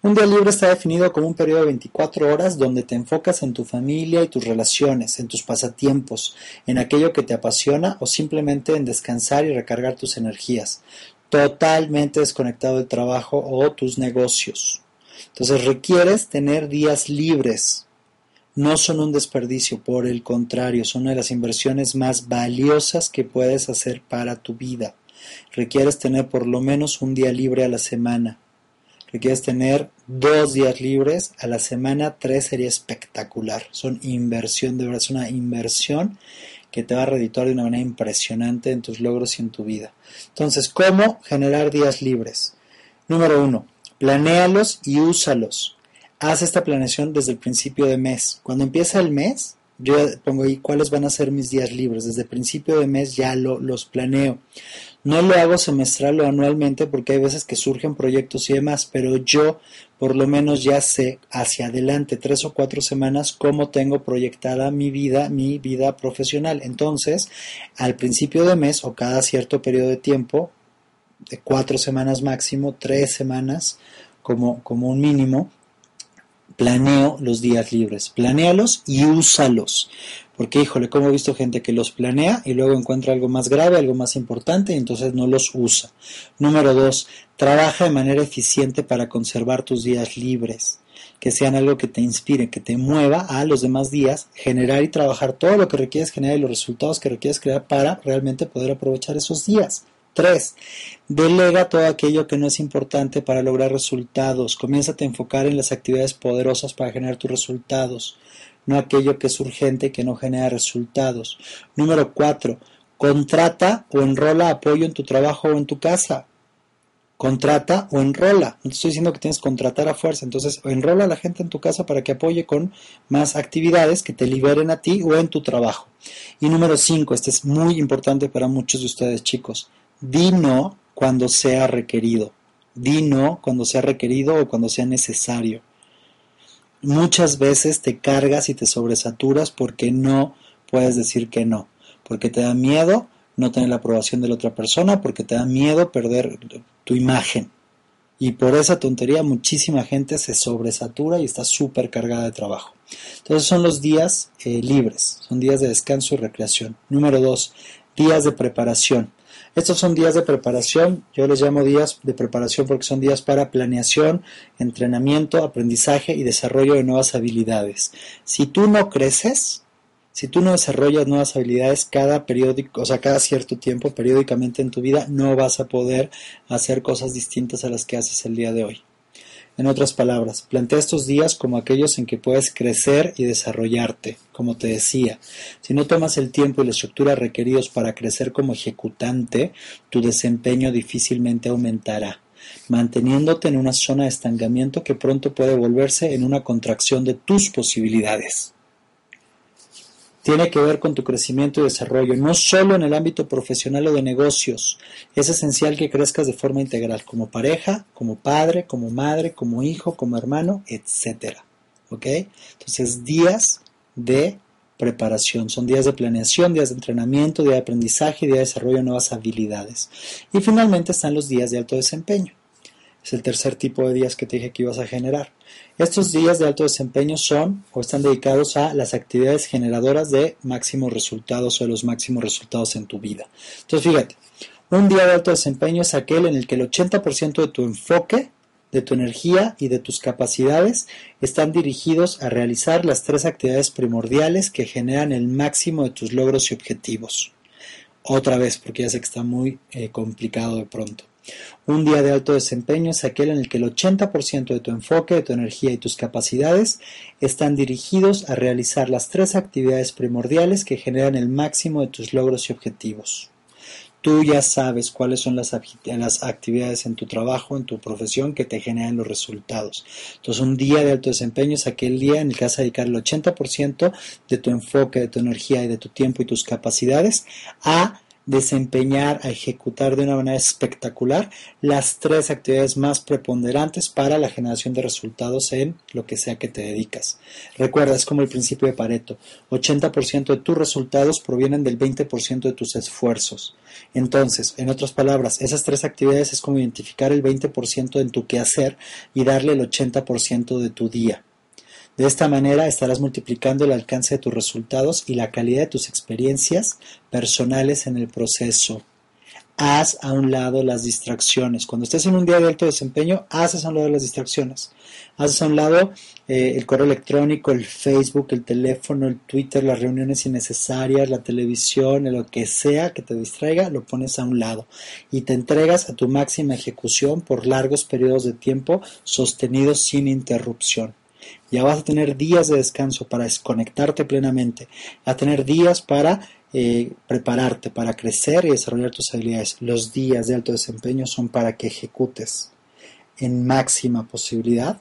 Un día libre está definido como un periodo de 24 horas donde te enfocas en tu familia y tus relaciones, en tus pasatiempos, en aquello que te apasiona o simplemente en descansar y recargar tus energías, totalmente desconectado del trabajo o tus negocios. Entonces requieres tener días libres. No son un desperdicio, por el contrario, son una de las inversiones más valiosas que puedes hacer para tu vida. Requieres tener por lo menos un día libre a la semana. Requieres tener dos días libres a la semana, tres sería espectacular. Son inversión, de verdad, es una inversión que te va a redituar de una manera impresionante en tus logros y en tu vida. Entonces, ¿cómo generar días libres? Número uno, Planéalos y úsalos. Haz esta planeación desde el principio de mes. Cuando empieza el mes, yo pongo ahí cuáles van a ser mis días libres. Desde el principio de mes ya lo, los planeo. No lo hago semestral o anualmente porque hay veces que surgen proyectos y demás, pero yo por lo menos ya sé hacia adelante tres o cuatro semanas cómo tengo proyectada mi vida, mi vida profesional. Entonces, al principio de mes o cada cierto periodo de tiempo, de cuatro semanas máximo, tres semanas como, como un mínimo, planeo los días libres. Planéalos y úsalos. Porque, híjole, como he visto gente que los planea y luego encuentra algo más grave, algo más importante y entonces no los usa. Número dos, trabaja de manera eficiente para conservar tus días libres. Que sean algo que te inspire, que te mueva a los demás días, generar y trabajar todo lo que requieres generar y los resultados que requieres crear para realmente poder aprovechar esos días. 3. Delega todo aquello que no es importante para lograr resultados. Comienza a enfocar en las actividades poderosas para generar tus resultados, no aquello que es urgente que no genera resultados. Número 4. Contrata o enrola apoyo en tu trabajo o en tu casa. Contrata o enrola. No te estoy diciendo que tienes que contratar a fuerza. Entonces, enrola a la gente en tu casa para que apoye con más actividades que te liberen a ti o en tu trabajo. Y número 5. Este es muy importante para muchos de ustedes, chicos Di no cuando sea requerido. Di no cuando sea requerido o cuando sea necesario. Muchas veces te cargas y te sobresaturas porque no puedes decir que no. Porque te da miedo no tener la aprobación de la otra persona, porque te da miedo perder tu imagen. Y por esa tontería muchísima gente se sobresatura y está súper cargada de trabajo. Entonces son los días eh, libres, son días de descanso y recreación. Número dos, días de preparación. Estos son días de preparación, yo les llamo días de preparación porque son días para planeación, entrenamiento, aprendizaje y desarrollo de nuevas habilidades. Si tú no creces, si tú no desarrollas nuevas habilidades cada periódico, o sea, cada cierto tiempo, periódicamente en tu vida, no vas a poder hacer cosas distintas a las que haces el día de hoy. En otras palabras, plantea estos días como aquellos en que puedes crecer y desarrollarte, como te decía. Si no tomas el tiempo y la estructura requeridos para crecer como ejecutante, tu desempeño difícilmente aumentará, manteniéndote en una zona de estancamiento que pronto puede volverse en una contracción de tus posibilidades tiene que ver con tu crecimiento y desarrollo, no solo en el ámbito profesional o de negocios. Es esencial que crezcas de forma integral, como pareja, como padre, como madre, como hijo, como hermano, etcétera. ¿Ok? Entonces, días de preparación, son días de planeación, días de entrenamiento, días de aprendizaje, días de desarrollo de nuevas habilidades. Y finalmente están los días de alto desempeño. Es el tercer tipo de días que te dije que ibas a generar. Estos días de alto desempeño son o están dedicados a las actividades generadoras de máximos resultados o de los máximos resultados en tu vida. Entonces, fíjate, un día de alto desempeño es aquel en el que el 80% de tu enfoque, de tu energía y de tus capacidades están dirigidos a realizar las tres actividades primordiales que generan el máximo de tus logros y objetivos. Otra vez, porque ya sé que está muy eh, complicado de pronto. Un día de alto desempeño es aquel en el que el 80% de tu enfoque, de tu energía y tus capacidades están dirigidos a realizar las tres actividades primordiales que generan el máximo de tus logros y objetivos. Tú ya sabes cuáles son las, actividades en tu trabajo, en tu profesión que te generan los resultados. Entonces, un día de alto desempeño es aquel día en el que vas a dedicar el 80% de tu enfoque, de tu energía y de tu tiempo y tus capacidades a desempeñar, a ejecutar de una manera espectacular las tres actividades más preponderantes para la generación de resultados en lo que sea que te dedicas. Recuerda, es como el principio de Pareto. 80% de tus resultados provienen del 20% de tus esfuerzos. Entonces, en otras palabras, esas tres actividades es como identificar el 20% en tu quehacer y darle el 80% de tu día. De esta manera estarás multiplicando el alcance de tus resultados y la calidad de tus experiencias personales en el proceso. Haz a un lado las distracciones. Cuando estés en un día de alto desempeño, haces a un lado las distracciones. Haces a un lado eh, el correo electrónico, el Facebook, el teléfono, el Twitter, las reuniones innecesarias, la televisión, lo que sea que te distraiga, lo pones a un lado y te entregas a tu máxima ejecución por largos periodos de tiempo sostenidos sin interrupción. Ya vas a tener días de descanso para desconectarte plenamente, a tener días para eh, prepararte, para crecer y desarrollar tus habilidades. Los días de alto desempeño son para que ejecutes en máxima posibilidad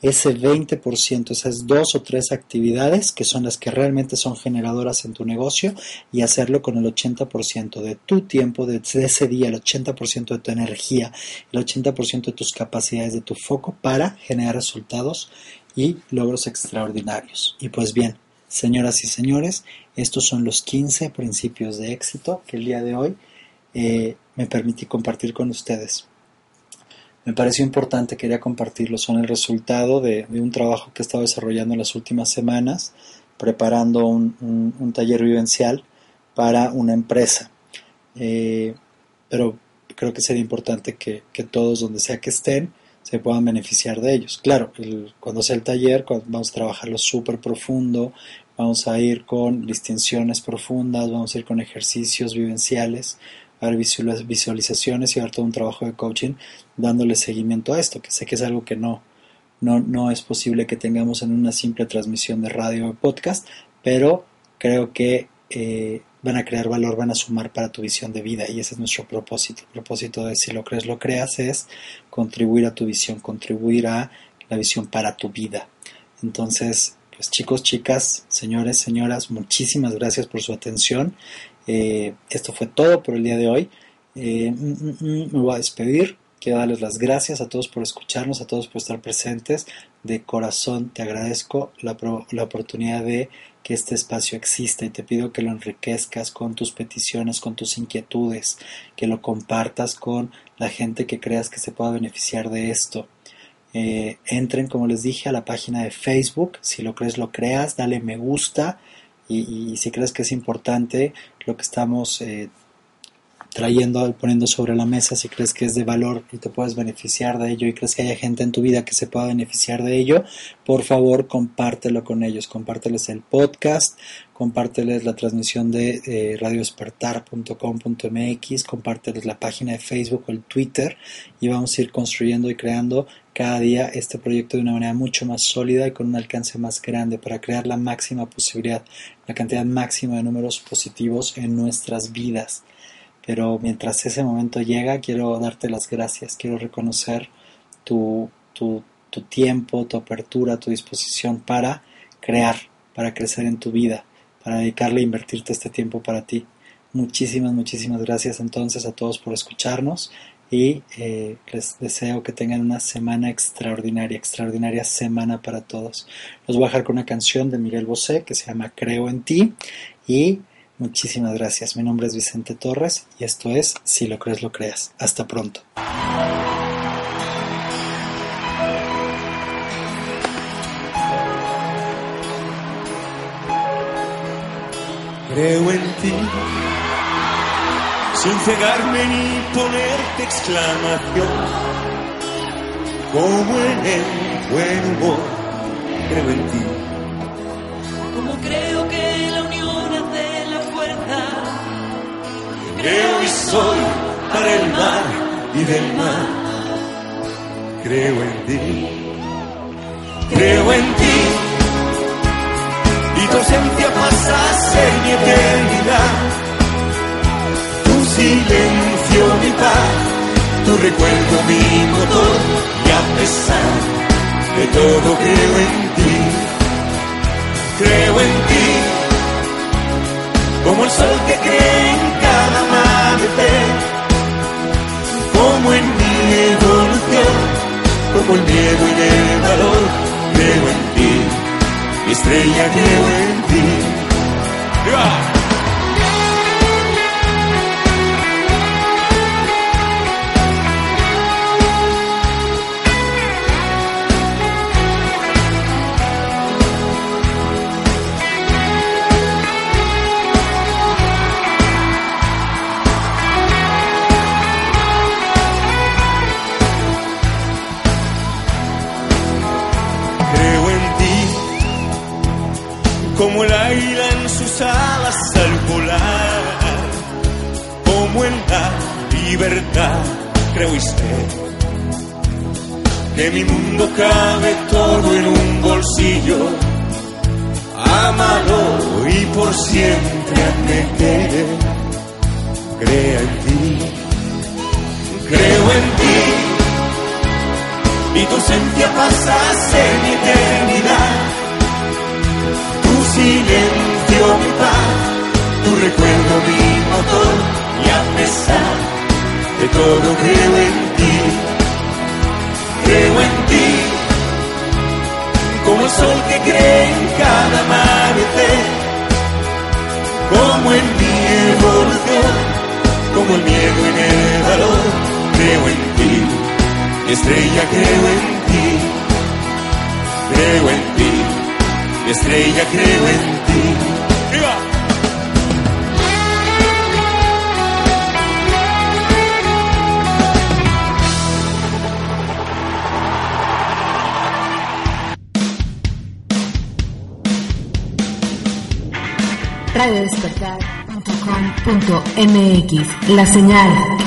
ese 20%, esas dos o tres actividades que son las que realmente son generadoras en tu negocio y hacerlo con el 80% de tu tiempo, de ese día, el 80% de tu energía, el 80% de tus capacidades, de tu foco para generar resultados y logros extraordinarios. Y pues bien, señoras y señores, estos son los 15 principios de éxito que el día de hoy eh, me permití compartir con ustedes. Me pareció importante, quería compartirlos, son el resultado de, un trabajo que he estado desarrollando en las últimas semanas, preparando un, taller vivencial para una empresa. Eh, pero creo que sería importante que, que todos, donde sea que estén, se puedan beneficiar de ellos. Claro, cuando sea el taller vamos a trabajarlo súper profundo, vamos a ir con distinciones profundas, vamos a ir con ejercicios vivenciales, a ver visualizaciones y a ver todo un trabajo de coaching dándole seguimiento a esto, que sé que es algo que no, no, no es posible que tengamos en una simple transmisión de radio o podcast, pero creo que eh, van a crear valor, van a sumar para tu visión de vida y ese es nuestro propósito. El propósito de si lo crees, lo creas es contribuir a tu visión, contribuir a la visión para tu vida. Entonces, pues chicos, chicas, señores, señoras, muchísimas gracias por su atención. Eh, esto fue todo por el día de hoy. Eh, mm, mm, mm, me voy a despedir. Quiero darles las gracias a todos por escucharnos, a todos por estar presentes. De corazón te agradezco la, la oportunidad de que este espacio exista y te pido que lo enriquezcas con tus peticiones, con tus inquietudes, que lo compartas con la gente que creas que se pueda beneficiar de esto. Eh, entren, como les dije, a la página de Facebook. Si lo crees, lo creas. Dale me gusta. Y, si crees que es importante lo que estamos eh, trayendo, poniendo sobre la mesa, si crees que es de valor y te puedes beneficiar de ello y crees que haya gente en tu vida que se pueda beneficiar de ello, por favor compártelo con ellos, compárteles el podcast, compárteles la transmisión de eh, radiospertar.com.mx, compárteles la página de Facebook o el Twitter y vamos a ir construyendo y creando cada día este proyecto de una manera mucho más sólida y con un alcance más grande para crear la máxima posibilidad, la cantidad máxima de números positivos en nuestras vidas. Pero mientras ese momento llega, quiero darte las gracias, quiero reconocer tu, tu, tu tiempo, tu apertura, tu disposición para crear, para crecer en tu vida, para dedicarle a invertirte este tiempo para ti. Muchísimas, muchísimas gracias entonces a todos por escucharnos y eh, les deseo que tengan una semana extraordinaria, extraordinaria semana para todos. Los voy a dejar con una canción de Miguel Bosé que se llama Creo en ti y Muchísimas gracias. Mi nombre es Vicente Torres y esto es Si lo crees, lo creas. Hasta pronto. Creo en ti, sin cegarme ni ponerte exclamación, como en el buen humor, creo en ti. Como creo Creo y soy para el mar y del mar. Creo en ti. Creo en ti. Y tu ausencia pasa a ser mi eternidad. Tu silencio mi paz. Tu recuerdo mi motor. Y a pesar de todo creo en ti. Creo en ti como el sol que cree en como en mi evolución, como el miedo y el valor, creo en ti, mi estrella creo en ti. Libertad, creo sé que mi mundo cabe todo en un bolsillo. Ámalo y por siempre admite, crea en ti, creo en ti y tu ausencia pasase mi eternidad. Tu silencio mi paz, tu recuerdo mi motor y a pesar de todo creo en ti, creo en ti, como el sol que cree en cada amanecer, como en mi como el miedo en el valor, creo en ti. Estrella creo en ti, creo en ti, estrella creo en ti. radiodespertar.com.mx La señal